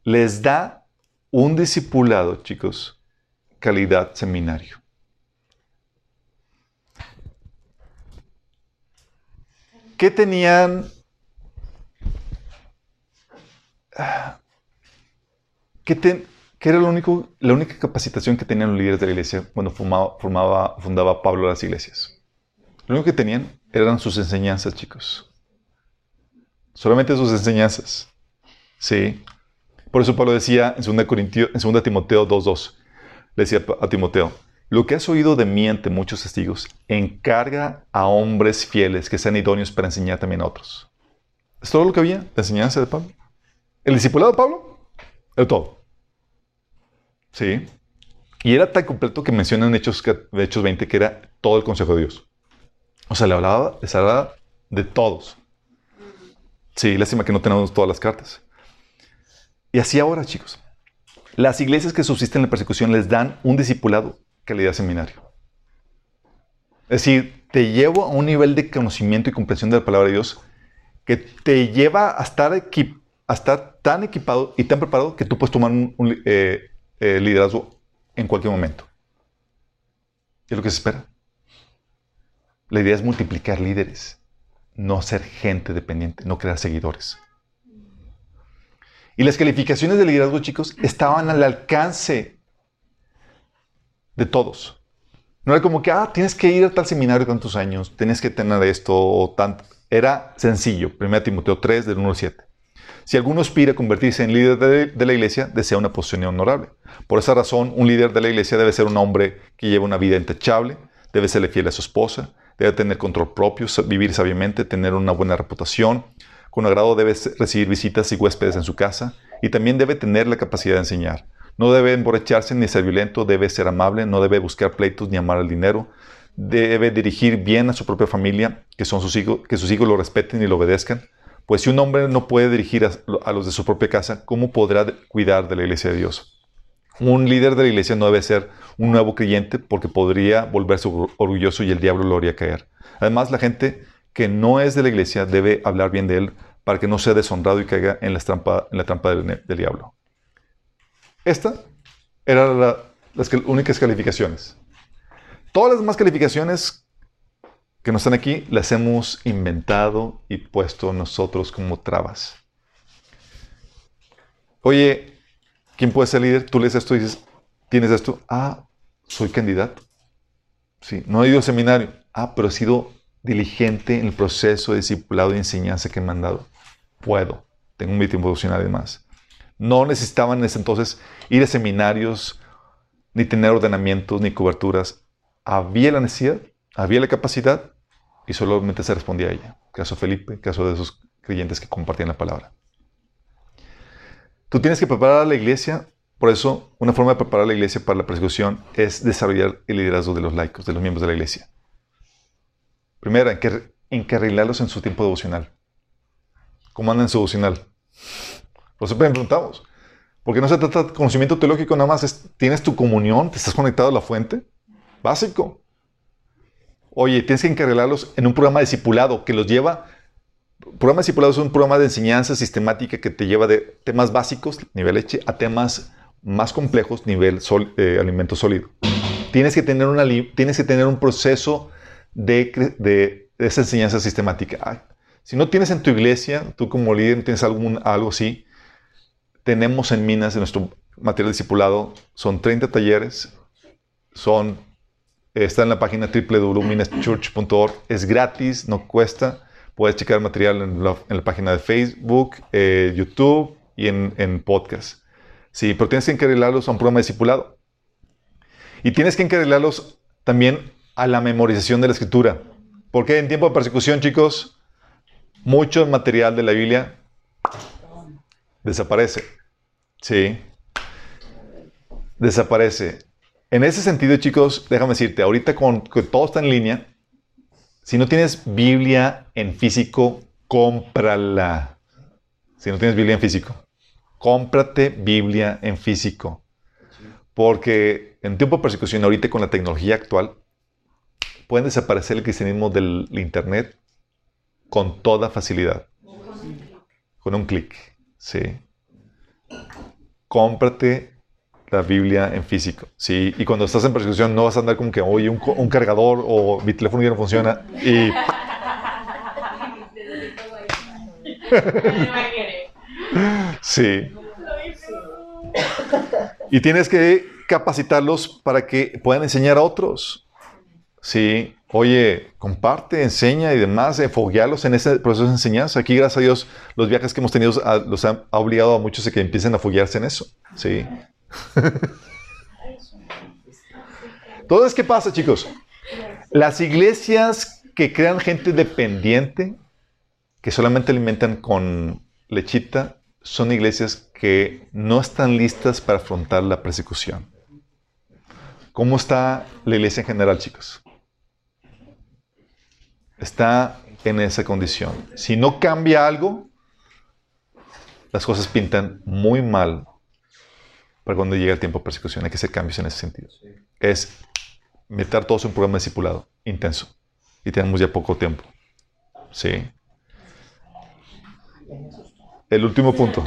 les da un discipulado, chicos, calidad seminario. ¿Qué tenían? ¿Qué, era lo único, la única capacitación que tenían los líderes de la iglesia cuando formaba, fundaba Pablo las iglesias. Lo único que tenían eran sus enseñanzas, chicos. Solamente sus enseñanzas. Sí. Por eso Pablo decía en 2, Corintio, en 2 Timoteo 2.2, le decía a Timoteo, lo que has oído de mí ante muchos testigos, encarga a hombres fieles que sean idóneos para enseñar también a otros. ¿Es todo lo que había? ¿La enseñanza de Pablo? ¿El discipulado de Pablo? El todo. Sí. Y era tan completo que menciona en Hechos, Hechos 20 que era todo el consejo de Dios. O sea, le hablaba, les hablaba de todos. Sí, lástima que no tenemos todas las cartas. Y así ahora, chicos. Las iglesias que subsisten en la persecución les dan un discipulado calidad seminario. Es decir, te llevo a un nivel de conocimiento y comprensión de la palabra de Dios que te lleva a estar, tan equipado y tan preparado que tú puedes tomar un, eh, eh, liderazgo en cualquier momento. Es lo que se espera. La idea es multiplicar líderes, no ser gente dependiente, no crear seguidores. Y las calificaciones de liderazgo, chicos, estaban al alcance de todos. No era como que, ah, tienes que ir a tal seminario tantos años, tienes que tener esto o tanto. Era sencillo. 1 Timoteo 3, del 1 al 7. Si alguno aspira a convertirse en líder de, la iglesia, desea una posición honorable. Por esa razón, un líder de la iglesia debe ser un hombre que lleva una vida intachable, debe serle fiel a su esposa, debe tener control propio, vivir sabiamente, tener una buena reputación. Con agrado debe recibir visitas y huéspedes en su casa y también debe tener la capacidad de enseñar. No debe emborracharse ni ser violento, debe ser amable, no debe buscar pleitos ni amar el dinero. Debe dirigir bien a su propia familia, que, son sus hijos, que sus hijos lo respeten y lo obedezcan. Pues si un hombre no puede dirigir a, los de su propia casa, ¿cómo podrá cuidar de la iglesia de Dios? Un líder de la iglesia no debe ser un nuevo creyente porque podría volverse orgulloso y el diablo lo haría caer. Además, la gente que no es de la iglesia debe hablar bien de él para que no sea deshonrado y caiga en la trampa, en la trampa del diablo. Esta eran las únicas calificaciones. Todas las demás calificaciones que no están aquí las hemos inventado y puesto nosotros como trabas. Oye, ¿quién puede ser líder? Tú lees esto y dices, ¿tienes esto? Ah, soy candidato. Sí, no he ido al seminario. Ah, pero he sido diligente en el proceso de discipulado y enseñanza que me han dado. Puedo. Tengo un tiempo devocional y demás. No necesitaban en ese entonces ir a seminarios, ni tener ordenamientos, ni coberturas. Había la necesidad, había la capacidad y solamente se respondía a ella. Caso Felipe, caso de esos creyentes que compartían la palabra. Tú tienes que preparar a la iglesia, por eso una forma de preparar la iglesia para la persecución es desarrollar el liderazgo de los laicos, de los miembros de la iglesia. Primero, encarrilarlos en su tiempo devocional. ¿Cómo andan en su devocional? Lo siempre preguntamos. Porque no se trata de conocimiento teológico nada más. tienes tu comunión, te estás conectado a la fuente. Básico. Oye, tienes que encargarlos en un programa discipulado que los lleva. Programa discipulado es un programa de enseñanza sistemática que te lleva de temas básicos, nivel leche, a temas más complejos, nivel eh, alimento sólido. Tienes que tener, una, tienes que tener un proceso de, de, esa enseñanza sistemática. Si no tienes en tu iglesia, tú como líder tienes algún, algo así, tenemos en Minas, en nuestro material discipulado, son 30 talleres, son, está en la página www.minaschurch.org, es gratis, no cuesta, puedes checar material en la, página de Facebook, eh, YouTube y en, podcast. Sí, pero tienes que encarrilarlos a un programa discipulado. Y tienes que encarrilarlos también a la memorización de la escritura. Porque en tiempo de persecución, chicos, mucho material de la Biblia desaparece. Sí. Desaparece. En ese sentido, chicos, déjame decirte, ahorita con que todo está en línea, si no tienes Biblia en físico, cómprala. Si no tienes Biblia en físico, cómprate Biblia en físico. Porque en tiempo de persecución, ahorita con la tecnología actual, pueden desaparecer el cristianismo del Internet con toda facilidad. Con un clic. Sí. Cómprate la Biblia en físico. Sí. Y cuando estás en persecución no vas a andar como que, oye, un, cargador o mi teléfono ya no funciona. Y. sí. Y tienes que capacitarlos para que puedan enseñar a otros. Sí. Oye, comparte, enseña y demás, enfoguearlos en ese proceso de enseñanza. Aquí, gracias a Dios, los viajes que hemos tenido los han obligado a muchos a que empiecen a foguearse en eso. Sí. Entonces, ¿qué pasa, chicos? Las iglesias que crean gente dependiente, que solamente alimentan con lechita, son iglesias que no están listas para afrontar la persecución. ¿Cómo está la iglesia en general, chicos? Está en esa condición. Si no cambia algo, las cosas pintan muy mal para cuando llega el tiempo de persecución. Hay que hacer cambios en ese sentido. Es meter todos en un programa discipulado intenso. Y tenemos ya poco tiempo. Sí. El último punto.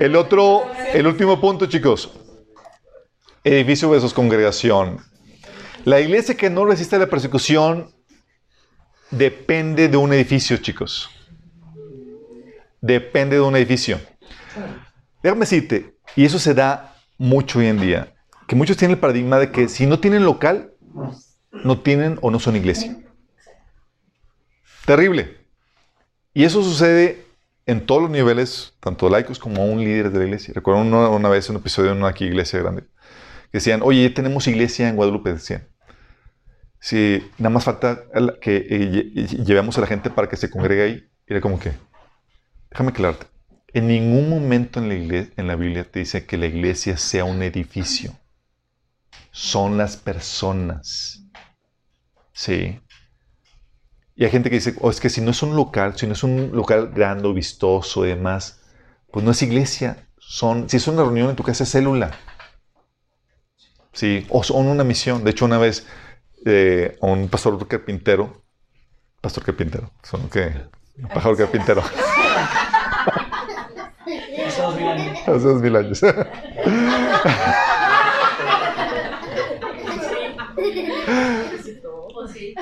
El otro, el último punto, chicos. Edificio versus congregación. La iglesia que no resiste la persecución depende de un edificio, chicos. Depende de un edificio. Déjame decirte, y eso se da mucho hoy en día, que muchos tienen el paradigma de que si no tienen local, no tienen o no son iglesia. Terrible. Y eso sucede en todos los niveles, tanto laicos como un líder de la iglesia. Recuerdo una, vez un episodio en una aquí iglesia grande, que decían, oye, tenemos iglesia en Guadalupe, decían. Si nada más falta que eh, llevemos a la gente para que se congregue ahí. Y era como que, déjame aclararte, en ningún momento en la, iglesia, en la Biblia te dice que la iglesia sea un edificio. Son las personas. Sí. Y hay gente que dice, oh, es que si no es un local, si no es un local grande, vistoso y demás, pues no es iglesia. Son, si es una reunión en tu casa, es célula. Sí, o son una misión. De hecho, una vez eh, un pastor carpintero, pastor carpintero, son que, pájaro carpintero. Hace dos. Hace dos mil años.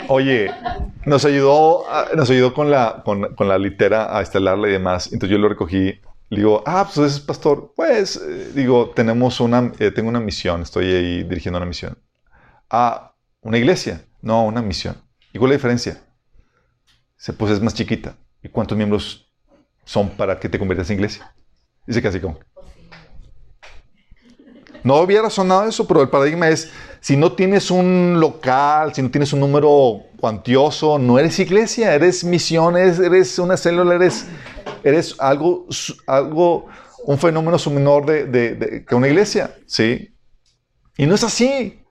Oye, nos ayudó, nos ayudó con la, con, la litera a instalarla y demás. Entonces yo lo recogí. Le digo, ah, pues es pastor. Pues, eh, digo, tenemos una, eh, tengo una misión. Estoy ahí dirigiendo una misión. Ah, una iglesia. No, una misión. ¿Y cuál es la diferencia? Se, pues es más chiquita. ¿Y cuántos miembros son para que te conviertas en iglesia? Dice casi como. No había sonado eso, pero el paradigma es, si no tienes un local, si no tienes un número cuantioso, no eres iglesia, eres misiones, eres una célula, eres, eres algo, algo, un fenómeno suminor de, de, que una iglesia, ¿sí? Y no es así.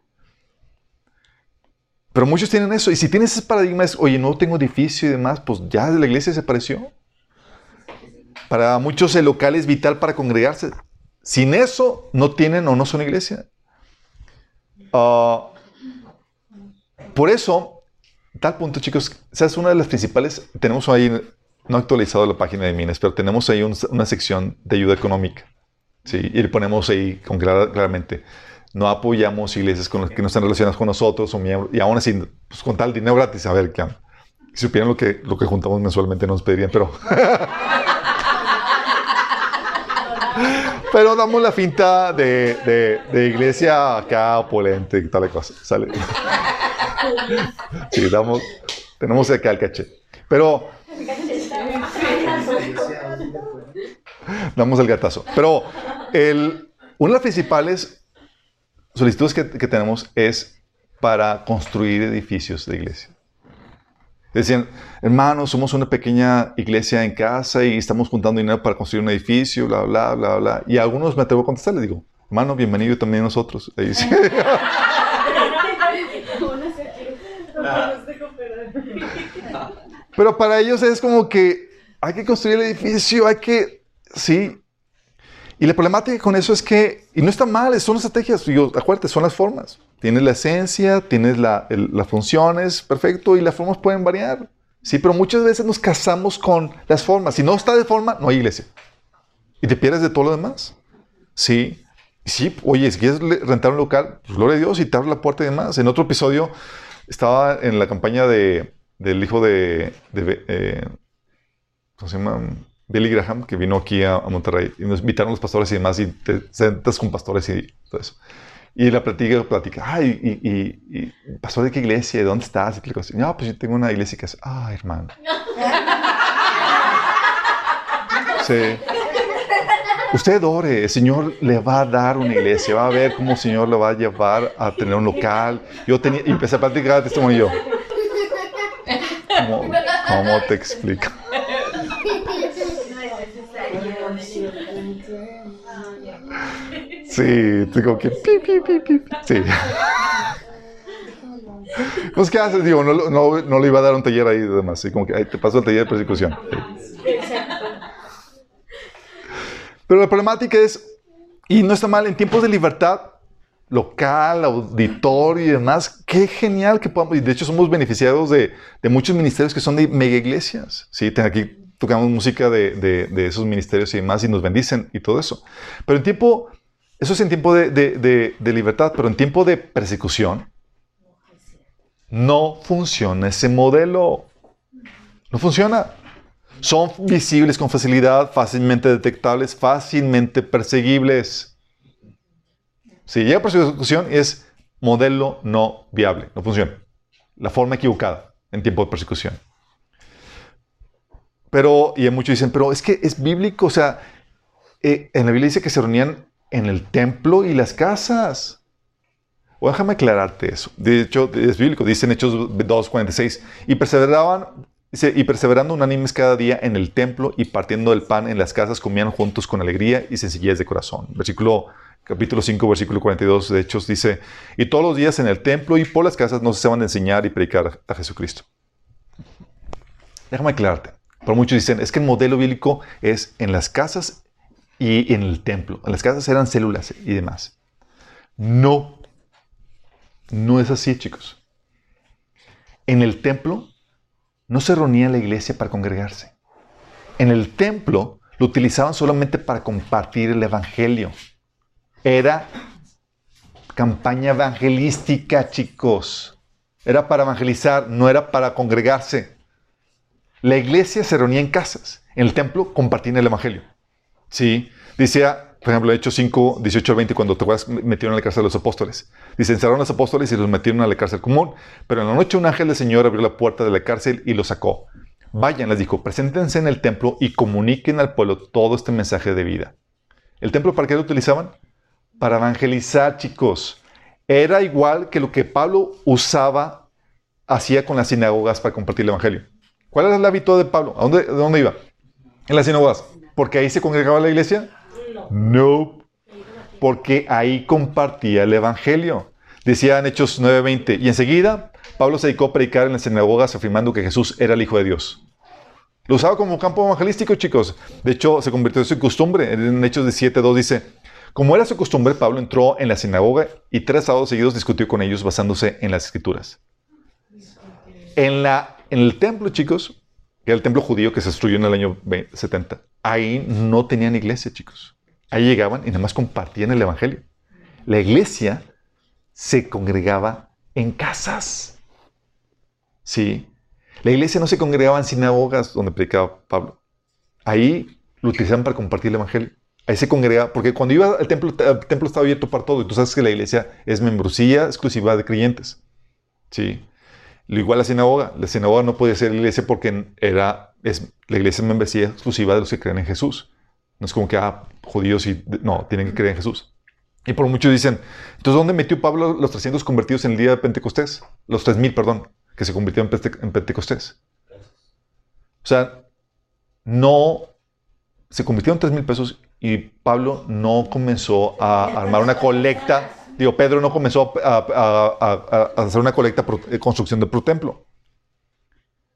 Pero muchos tienen eso. Y si tienes ese paradigma, es, oye, no tengo edificio y demás, pues ya la iglesia se pareció. Para muchos el local es vital para congregarse. Sin eso, no tienen o no son iglesia. Ah, por eso, tal punto, chicos, es una de las principales. Tenemos ahí, no actualizado la página de Minas, pero tenemos ahí una sección de ayuda económica. ¿sí? Y le ponemos ahí con claramente. No apoyamos iglesias con que no están relacionadas con nosotros, o y aún así, pues, con tal dinero gratis, a ver qué. Si supieran lo que, lo que juntamos mensualmente, nos pedirían, pero. Pero damos la finta de, iglesia acá opulente y tal cosa. ¿sale? Sí, damos, tenemos acá el caché. Pero damos el gatazo. Pero el, una de las principales solicitudes que, que tenemos es para construir edificios de iglesia. Decían, hermanos, somos una pequeña iglesia en casa y estamos juntando dinero para construir un edificio, bla, bla, bla, bla. Y a algunos me atrevo a contestar, les digo, hermano, bienvenido también nosotros. Pero para ellos es como que hay que construir el edificio, hay que, sí. Y la problemática con eso es que, y no está mal, son estrategias, yo, acuérdate, son las formas. Tienes la esencia, tienes las funciones, perfecto, y las formas pueden variar. Sí, pero muchas veces nos casamos con las formas. Si no está de forma, no hay iglesia. Y te pierdes de todo lo demás. Sí. Sí, oye, si quieres rentar un local, pues gloria a Dios y te abre la puerta y demás. En otro episodio estaba en la campaña de, del hijo de, eh, ¿cómo se llama? Billy Graham, que vino aquí a, Monterrey y nos invitaron los pastores y demás y te sentas con pastores y todo eso. Y la platica, platica, ay, y, y, y, ¿pastor de qué iglesia? ¿De dónde estás? Y le no, pues yo tengo una iglesia que es, ah, hermano. Sí. Usted ore, el Señor le va a dar una iglesia, va a ver cómo el Señor lo va a llevar a tener un local. Yo tenía, y empecé a platicar testimonio yo. ¿Cómo, cómo te explico? Sí, que... Pi, pi, pi, pi. Sí. Pues, ¿qué haces? Digo, no, no, no, le iba a dar un taller ahí de demás. Así como que ahí te pasó el taller de persecución. Pero la problemática es, y no está mal, en tiempos de libertad local, auditorio y demás, qué genial que podamos, y de hecho somos beneficiados de, de muchos ministerios que son de mega iglesias. ¿sí? Aquí tocamos música de, de, de, esos ministerios y demás y nos bendicen y todo eso. Pero en tiempo, eso es en tiempo de, libertad, pero en tiempo de persecución, no funciona ese modelo. No funciona. Son visibles con facilidad, fácilmente detectables, fácilmente perseguibles. Si llega persecución es modelo no viable, no funciona. La forma equivocada en tiempo de persecución. Pero, y muchos dicen, pero es que es bíblico, o sea, eh, en la Biblia dice que se reunían en el templo y las casas. O déjame aclararte eso. De hecho, es bíblico, dice en Hechos 2.46, y perseveraban y perseverando unánimes cada día en el templo y partiendo el pan en las casas, comían juntos con alegría y sencillez de corazón. Versículo, capítulo 5, versículo 42 de Hechos dice, y todos los días en el templo y por las casas no se van enseñar y predicar a Jesucristo. Déjame aclararte. Pero muchos dicen, es que el modelo bíblico es en las casas y en el templo. Las casas eran células y demás. No, no es así, chicos. En el templo no se reunía la iglesia para congregarse. En el templo lo utilizaban solamente para compartir el Evangelio. Era campaña evangelística, chicos. Era para evangelizar, no era para congregarse. La iglesia se reunía en casas. En el templo compartían el Evangelio. Sí, decía por ejemplo, Hechos 5, 18 al 20, cuando te metieron a la cárcel a los apóstoles. Dice, encerraron a los apóstoles y los metieron a la cárcel común. Pero en la noche un ángel del Señor abrió la puerta de la cárcel y los sacó. Vayan, les dijo, preséntense en el templo y comuniquen al pueblo todo este mensaje de vida. ¿El templo para qué lo utilizaban? Para evangelizar, chicos. Era igual que lo que Pablo usaba, hacía con las sinagogas para compartir el evangelio. ¿Cuál era el hábito de Pablo? ¿A dónde, dónde iba? En las sinagogas. ¿Porque ahí se congregaba la iglesia? No. Porque ahí compartía el Evangelio. Decía en Hechos 9:20, y enseguida Pablo se dedicó a predicar en las sinagogas afirmando que Jesús era el Hijo de Dios. Lo usaba como campo evangelístico, chicos. De hecho, se convirtió en su costumbre. En Hechos 17:2 dice, como era su costumbre, Pablo entró en la sinagoga y tres sábados seguidos discutió con ellos basándose en las escrituras. En, la, en el templo, chicos, que era el templo judío que se destruyó en el año 70, ahí no tenían iglesia, chicos. Ahí llegaban y nada más compartían el Evangelio. La iglesia se congregaba en casas. Sí. La iglesia no se congregaba en sinagogas donde predicaba Pablo. Ahí lo utilizaban para compartir el Evangelio. Ahí se congregaba, porque cuando iba al templo, el templo estaba abierto para todo. Y tú sabes que la iglesia es membrosía exclusiva de creyentes. Sí. Lo igual la sinagoga. La sinagoga no podía ser la iglesia porque era, es, la iglesia es membresía exclusiva de los que creen en Jesús. No es como que, ah, judíos y... No, tienen que creer en Jesús. Y por muchos dicen, entonces, ¿dónde metió Pablo los 300 convertidos en el día de Pentecostés? Los 3000, perdón, que se convirtieron en Pentecostés. O sea, no se convirtieron en 3000 pesos y Pablo no comenzó a armar una colecta. Digo, Pedro no comenzó a, hacer una colecta de construcción de pro templo.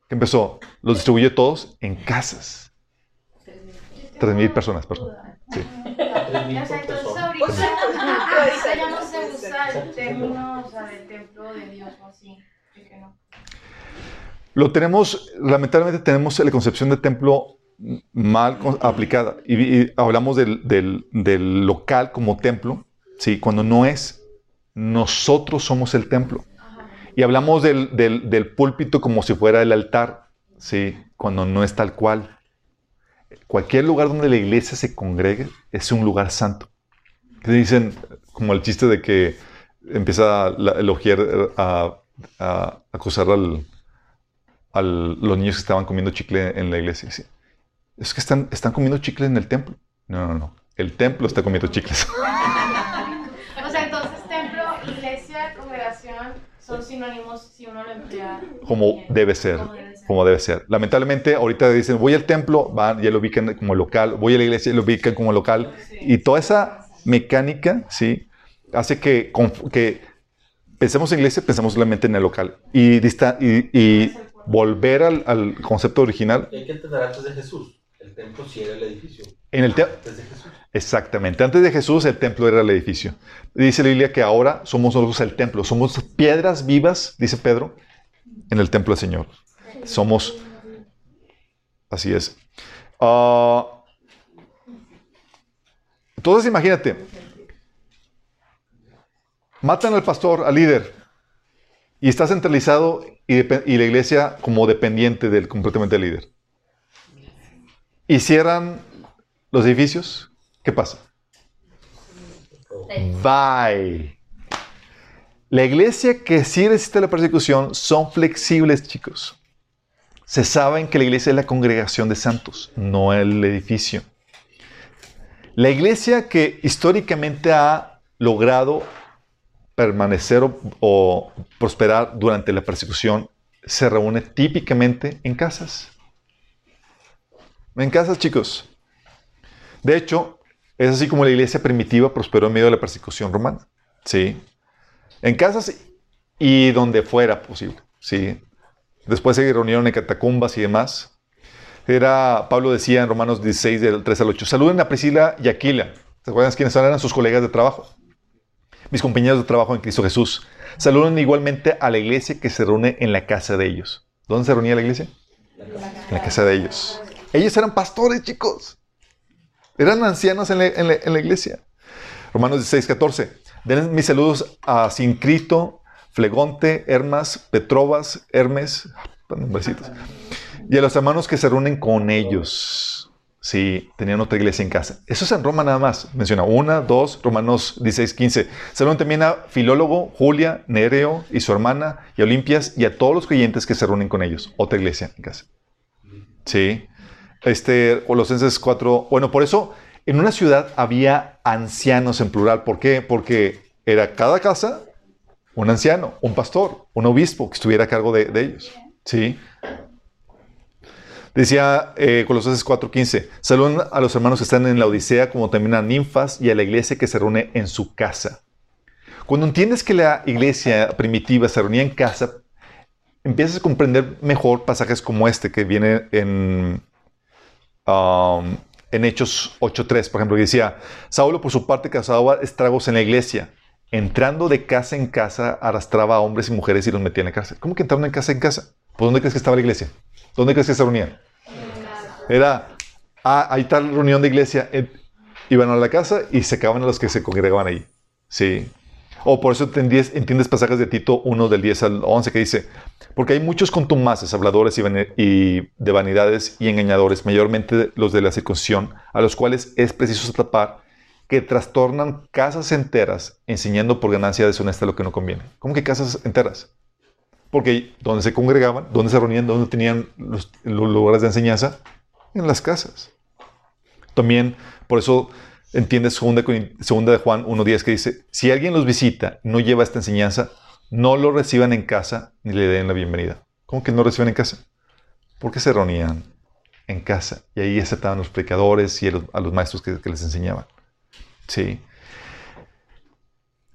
¿Qué empezó? Los distribuyó todos en casas. 3.000 personas, perdón. Sí. entonces ahorita, ya no se usa el término o sea, del templo de Dios o así. Lo tenemos, lamentablemente tenemos la concepción de templo mal aplicada. Y, hablamos del, del, del, local como templo, ¿sí? cuando no es. Nosotros somos el templo. Y hablamos del, del, púlpito como si fuera el altar, ¿sí? cuando no es tal cual. Cualquier lugar donde la iglesia se congregue es un lugar santo. Dicen, como el chiste de que empieza a elogiar, a, acusar al, a los niños que estaban comiendo chicle en la iglesia. Es que están, están comiendo chicle en el templo. No, no, no. El templo está comiendo chicles. o sea, entonces templo, iglesia, congregación son sinónimos si uno lo emplea. Como debe ser. Como debe ser. Lamentablemente, ahorita dicen, voy al templo, van, ya lo ubican como local, voy a la iglesia, lo ubican como local. Y toda esa mecánica, ¿sí? Hace que, que pensemos en iglesia, pensamos solamente en el local. Y, y, volver al, al, concepto original. Hay que entender antes de Jesús. El templo sí era el edificio. En el antes de Jesús. Exactamente. Antes de Jesús el templo era el edificio. Dice la Biblia que ahora somos nosotros el templo. Somos piedras vivas, dice Pedro, en el templo del Señor. Somos... Así es. Uh, entonces imagínate, matan al pastor, al líder, y está centralizado y, la iglesia como dependiente del completamente del líder. Y cierran los edificios, ¿qué pasa? Bye. La iglesia que sí resiste la persecución son flexibles, chicos. Se saben que la iglesia es la congregación de santos, no el edificio. La iglesia que históricamente ha logrado permanecer o, prosperar durante la persecución se reúne típicamente en casas. En casas, chicos. De hecho, es así como la iglesia primitiva prosperó en medio de la persecución romana. Sí. En casas y donde fuera posible. Sí. Después se reunieron en catacumbas y demás. Era, Pablo decía en Romanos 16, del 3 al 8, saluden a Priscila y Aquila. ¿Se acuerdan quiénes eran sus colegas de trabajo? Mis compañeros de trabajo en Cristo Jesús. Saluden igualmente a la iglesia que se reúne en la casa de ellos. ¿Dónde se reunía la iglesia? En la casa de ellos. Ellos eran pastores, chicos. Eran ancianos en la, iglesia. Romanos 16, 14. Den mis saludos a Sincrito, Flegonte, Hermas, Petrobas, Hermes, nombrecitos y a los hermanos que se reúnen con ellos. Sí, tenían otra iglesia en casa. Eso es en Roma nada más. Menciona una, dos, Romanos 16, 15. Saludan también a Filólogo, Julia, Nereo y su hermana, y Olimpias, y a todos los creyentes que se reúnen con ellos. Otra iglesia en casa. Sí. Este, Colosenses 4. Bueno, por eso en una ciudad había ancianos en plural. ¿Por qué? Porque era cada casa un anciano, un pastor, un obispo que estuviera a cargo de, de ellos. Sí. Decía eh, Colosenses 4:15, saluden a los hermanos que están en la Odisea, como también a ninfas y a la iglesia que se reúne en su casa. Cuando entiendes que la iglesia primitiva se reunía en casa, empiezas a comprender mejor pasajes como este que viene en, um, en Hechos 8.3, por ejemplo, que decía, Saulo por su parte causaba estragos en la iglesia, entrando de casa en casa arrastraba a hombres y mujeres y los metía en la cárcel. ¿Cómo que entraron en casa en casa? ¿Por dónde crees que estaba la iglesia? ¿Dónde crees que se reunían? Era, ah, hay tal reunión de iglesia, eh, iban a la casa y se acaban a los que se congregaban ahí. Sí. O por eso entiendes, pasajes de Tito 1 del 10 al 11 que dice, porque hay muchos contumaces, habladores y, de vanidades y engañadores, mayormente los de la circuncisión, a los cuales es preciso tapar, que trastornan casas enteras enseñando por ganancia deshonesta lo que no conviene. ¿Cómo que casas enteras? Porque donde se congregaban, donde se reunían, donde tenían los lugares de enseñanza, en las casas. También, por eso entiendes segunda, segunda de Juan 1.10 que dice, si alguien los visita no lleva esta enseñanza, no lo reciban en casa ni le den la bienvenida. ¿Cómo que no reciban en casa? Porque se reunían en casa y ahí aceptaban los predicadores y a los, maestros que, les enseñaban. Sí.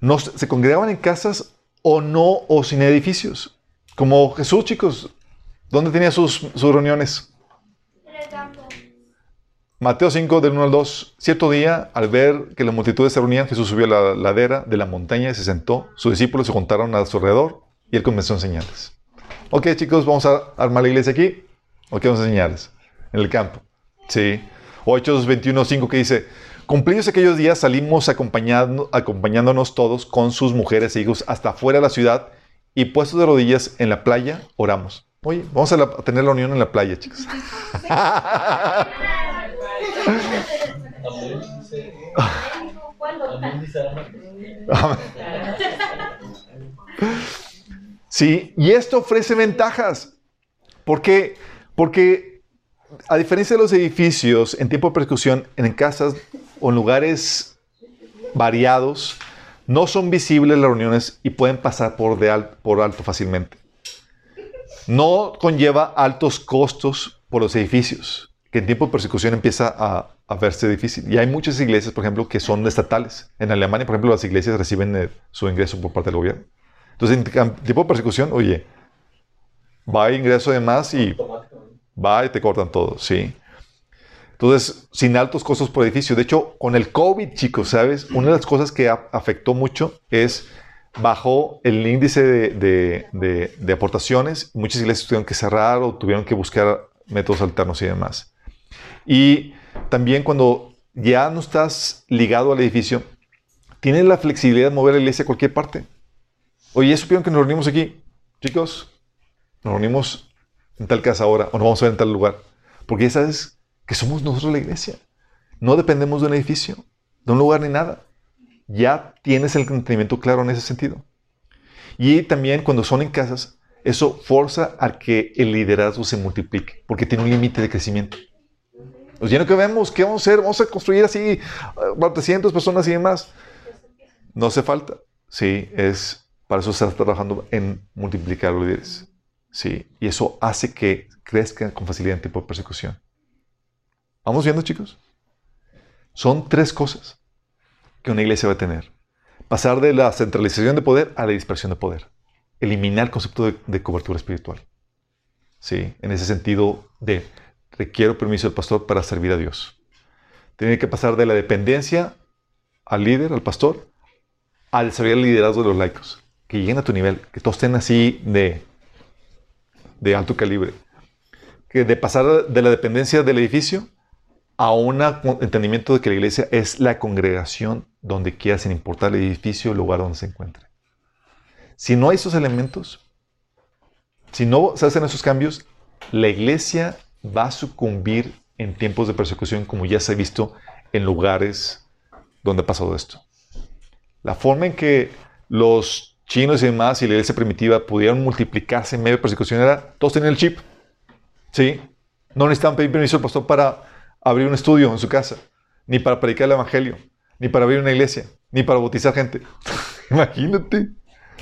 No, se congregaban en casas o no o sin edificios. Como Jesús, chicos. ¿Dónde tenía sus reuniones? Mateo 5, del 1 al 2. Cierto día, al ver que las multitudes se reunían, Jesús subió a la ladera de la montaña y se sentó. Sus discípulos se juntaron a su alrededor y él comenzó a enseñarles. Ok, chicos, vamos a armar la iglesia aquí. Ok, vamos a enseñarles. En el campo. Sí. O Hechos 21, 5 que dice, cumplidos aquellos días salimos acompañándonos todos con sus mujeres e hijos hasta afuera de la ciudad y puestos de rodillas en la playa, oramos. Oye, vamos a, tener la unión en la playa, chicos. Sí, y esto ofrece ventajas. ¿Por qué? Porque a diferencia de los edificios, en tiempo de persecución, en casas o en lugares variados, no son visibles las reuniones y pueden pasar por, de por alto fácilmente. No conlleva altos costos por los edificios, que en tiempo de persecución empieza a, a verse difícil. Y hay muchas iglesias, por ejemplo, que son estatales. En Alemania, por ejemplo, las iglesias reciben eh, su ingreso por parte del gobierno. Entonces, en cam- tiempo de persecución, oye, va ingreso de más y va y te cortan todo, ¿sí? Entonces, sin altos costos por edificio. De hecho, con el COVID, chicos, ¿sabes? Una de las cosas que a- afectó mucho es bajó el índice de- de aportaciones. Muchas iglesias tuvieron que cerrar o tuvieron que buscar métodos alternos y demás. Y también cuando ya no estás ligado al edificio, tienes la flexibilidad de mover la iglesia a cualquier parte. Oye, ¿ya supieron que nos reunimos aquí? Chicos, nos reunimos en tal casa ahora o nos vamos a ver en tal lugar. Porque ya sabes que somos nosotros la iglesia. No dependemos de un edificio, de un lugar ni nada. Ya tienes el entendimiento claro en ese sentido. Y también cuando son en casas, eso forza a que el liderazgo se multiplique, porque tiene un límite de crecimiento. Pues ya no que vemos, ¿qué vamos a hacer? Vamos a construir así eh, para 300 personas y demás. No hace falta. Sí, es para eso se está trabajando en multiplicar los líderes. Sí, y eso hace que crezcan con facilidad en tiempo de persecución. ¿Vamos viendo, chicos? Son tres cosas que una iglesia va a tener. Pasar de la centralización de poder a la dispersión de poder. Eliminar el concepto de, de cobertura espiritual. Sí, en ese sentido de requiero permiso del pastor para servir a Dios. Tiene que pasar de la dependencia al líder, al pastor, a desarrollar el liderazgo de los laicos. Que lleguen a tu nivel, que todos estén así de, de alto calibre. Que de pasar de la dependencia del edificio a un entendimiento de que la iglesia es la congregación donde quiera, sin importar el edificio el lugar donde se encuentre. Si no hay esos elementos, si no se hacen esos cambios, la iglesia va a sucumbir en tiempos de persecución como ya se ha visto en lugares donde ha pasado esto. La forma en que los chinos y demás y la iglesia primitiva pudieron multiplicarse en medio de persecución era, todos tenían el chip. ¿Sí? No necesitaban pedir permiso al pastor para abrir un estudio en su casa, ni para predicar el evangelio, ni para abrir una iglesia, ni para bautizar gente. Imagínate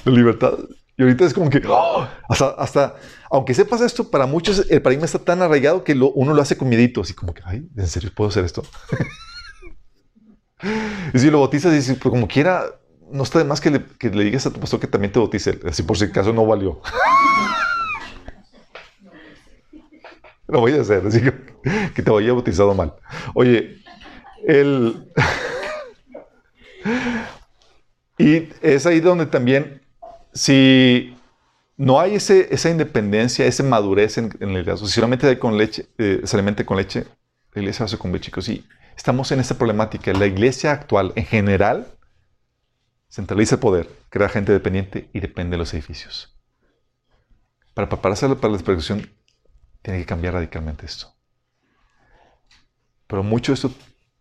la libertad. Y ahorita es como que, ¡oh! hasta, hasta, aunque sepas esto, para muchos el paradigma está tan arraigado que uno lo hace con miedito, así como que, ay, ¿en serio puedo hacer esto? y si lo bautizas y dices, pues como quiera, no está de más que le, que le digas a tu pastor que también te bautice, así por si acaso no valió. lo voy a hacer, así que, que te vaya bautizado mal. Oye, el... y es ahí donde también, si no hay esa independencia, esa madurez en, en el liderazgo, si solamente con leche, eh, solamente con leche, la iglesia a sucumbir, chicos. Y estamos en esta problemática. La iglesia actual, en general, centraliza el poder, crea gente dependiente y depende de los edificios. Para prepararse para la persecución, tiene que cambiar radicalmente esto. Pero mucho de esto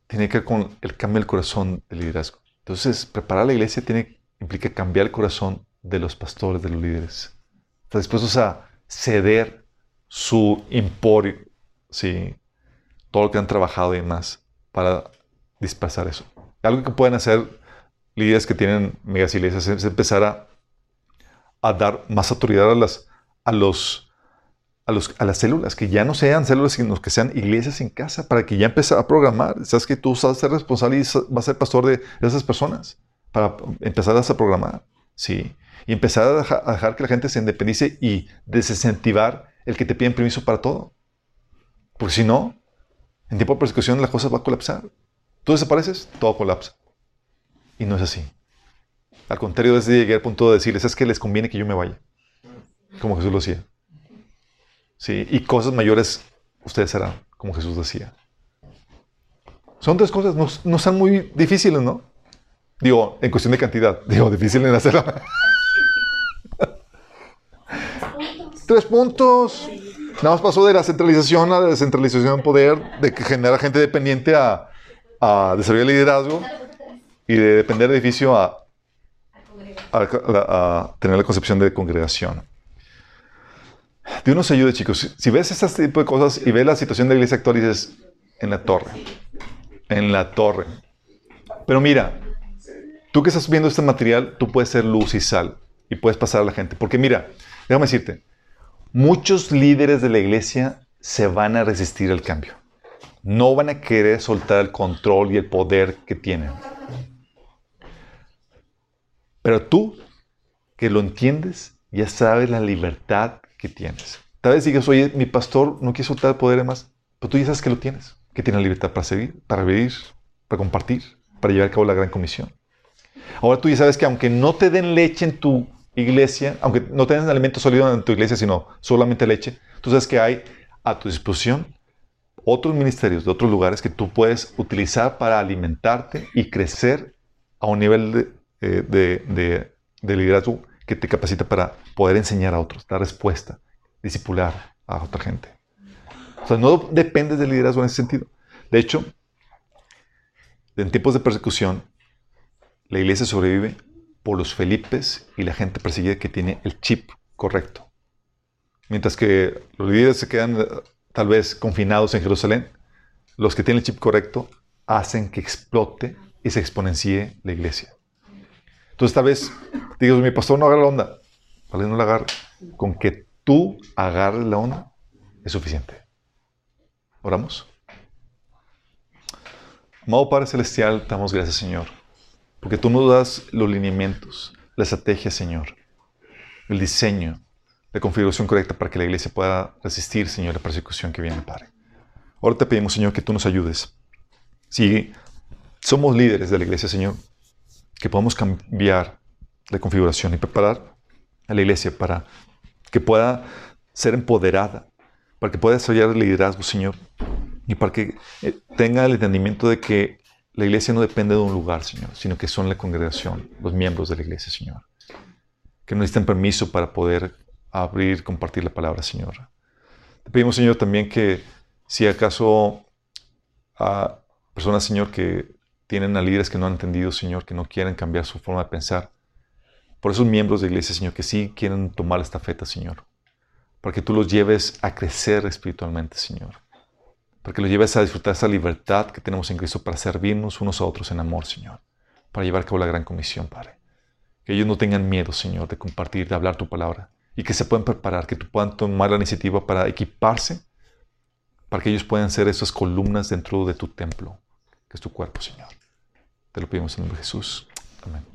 tiene que ver con el cambio del corazón del liderazgo. Entonces, preparar la iglesia tiene, implica cambiar el corazón de los pastores, de los líderes. Están dispuestos a ceder su emporio, ¿sí? todo lo que han trabajado y demás, para dispersar eso. Algo que pueden hacer líderes que tienen megas iglesias es empezar a, a dar más autoridad a las, a los a, los, a, las células, que ya no sean células, sino que sean iglesias en casa, para que ya empiece a programar. Sabes que tú vas a ser responsable y vas a ser pastor de esas personas, para empezar a programar, ¿sí? Y empezar a dejar, que la gente se independice y desincentivar el que te piden permiso para todo. Porque si no, en tiempo de persecución la cosa va a colapsar. Tú desapareces, todo colapsa. Y no es así. Al contrario, desde llegar al punto de decirles, es que les conviene que yo me vaya. Como Jesús lo hacía. Sí, y cosas mayores ustedes harán, como Jesús decía. Son tres cosas, no, no son muy difíciles, ¿no? Digo, en cuestión de cantidad. Digo, difícil en hacerlo. Tres puntos. Nada más pasó de la centralización a la descentralización de poder, de que genera gente dependiente a a desarrollar liderazgo y de depender del edificio a, a, a tener la concepción de congregación. Dios nos ayude, chicos. Si, si ves este tipo de cosas y ves la situación de la iglesia actual, dices, en la torre. En la torre. Pero mira, tú que estás viendo este material, tú puedes ser luz y sal y puedes pasar a la gente. Porque mira, déjame decirte, muchos líderes de la iglesia se van a resistir al cambio. No van a querer soltar el control y el poder que tienen. Pero tú, que lo entiendes, ya sabes la libertad que tienes. Tal vez digas, oye, mi pastor no quiere soltar el poder más, pero tú ya sabes que lo tienes, que tienes libertad para seguir, para vivir, para compartir, para llevar a cabo la gran comisión. Ahora tú ya sabes que aunque no te den leche en tu iglesia, aunque no te den alimento sólido en tu iglesia, sino solamente leche, tú sabes que hay a tu disposición otros ministerios de otros lugares que tú puedes utilizar para alimentarte y crecer a un nivel de, eh, de, de, de liderazgo que te capacita para poder enseñar a otros, dar respuesta, discipular a otra gente. O sea, no dependes del liderazgo en ese sentido. De hecho, en tiempos de persecución, la iglesia sobrevive por los Felipes y la gente perseguida que tiene el chip correcto. Mientras que los líderes se quedan tal vez confinados en Jerusalén, los que tienen el chip correcto hacen que explote y se exponencie la iglesia. Entonces, tal vez digo, mi pastor no agarra la onda. Vale, no la agarre. Con que tú agarres la onda es suficiente. Oramos. Amado Padre Celestial, damos gracias, Señor, porque tú nos das los lineamientos, la estrategia, Señor, el diseño, la configuración correcta para que la iglesia pueda resistir, Señor, la persecución que viene, Padre. Ahora te pedimos, Señor, que tú nos ayudes. Si somos líderes de la iglesia, Señor, que podamos cambiar la configuración y preparar a la iglesia para que pueda ser empoderada, para que pueda desarrollar el liderazgo, Señor, y para que eh, tenga el entendimiento de que la iglesia no depende de un lugar, Señor, sino que son la congregación, los miembros de la iglesia, Señor. Que no necesitan permiso para poder abrir, compartir la palabra, Señor. Te pedimos, Señor, también que si acaso a personas, Señor, que tienen a líderes que no han entendido, Señor, que no quieren cambiar su forma de pensar, por esos miembros de iglesia, Señor, que sí quieren tomar esta feta, Señor, para que tú los lleves a crecer espiritualmente, Señor, para que los lleves a disfrutar esa libertad que tenemos en Cristo para servirnos unos a otros en amor, Señor, para llevar a cabo la gran comisión, Padre. Que ellos no tengan miedo, Señor, de compartir, de hablar tu palabra y que se puedan preparar, que tú puedan tomar la iniciativa para equiparse, para que ellos puedan ser esas columnas dentro de tu templo, que es tu cuerpo, Señor. Te lo pedimos en nombre de Jesús. Amén.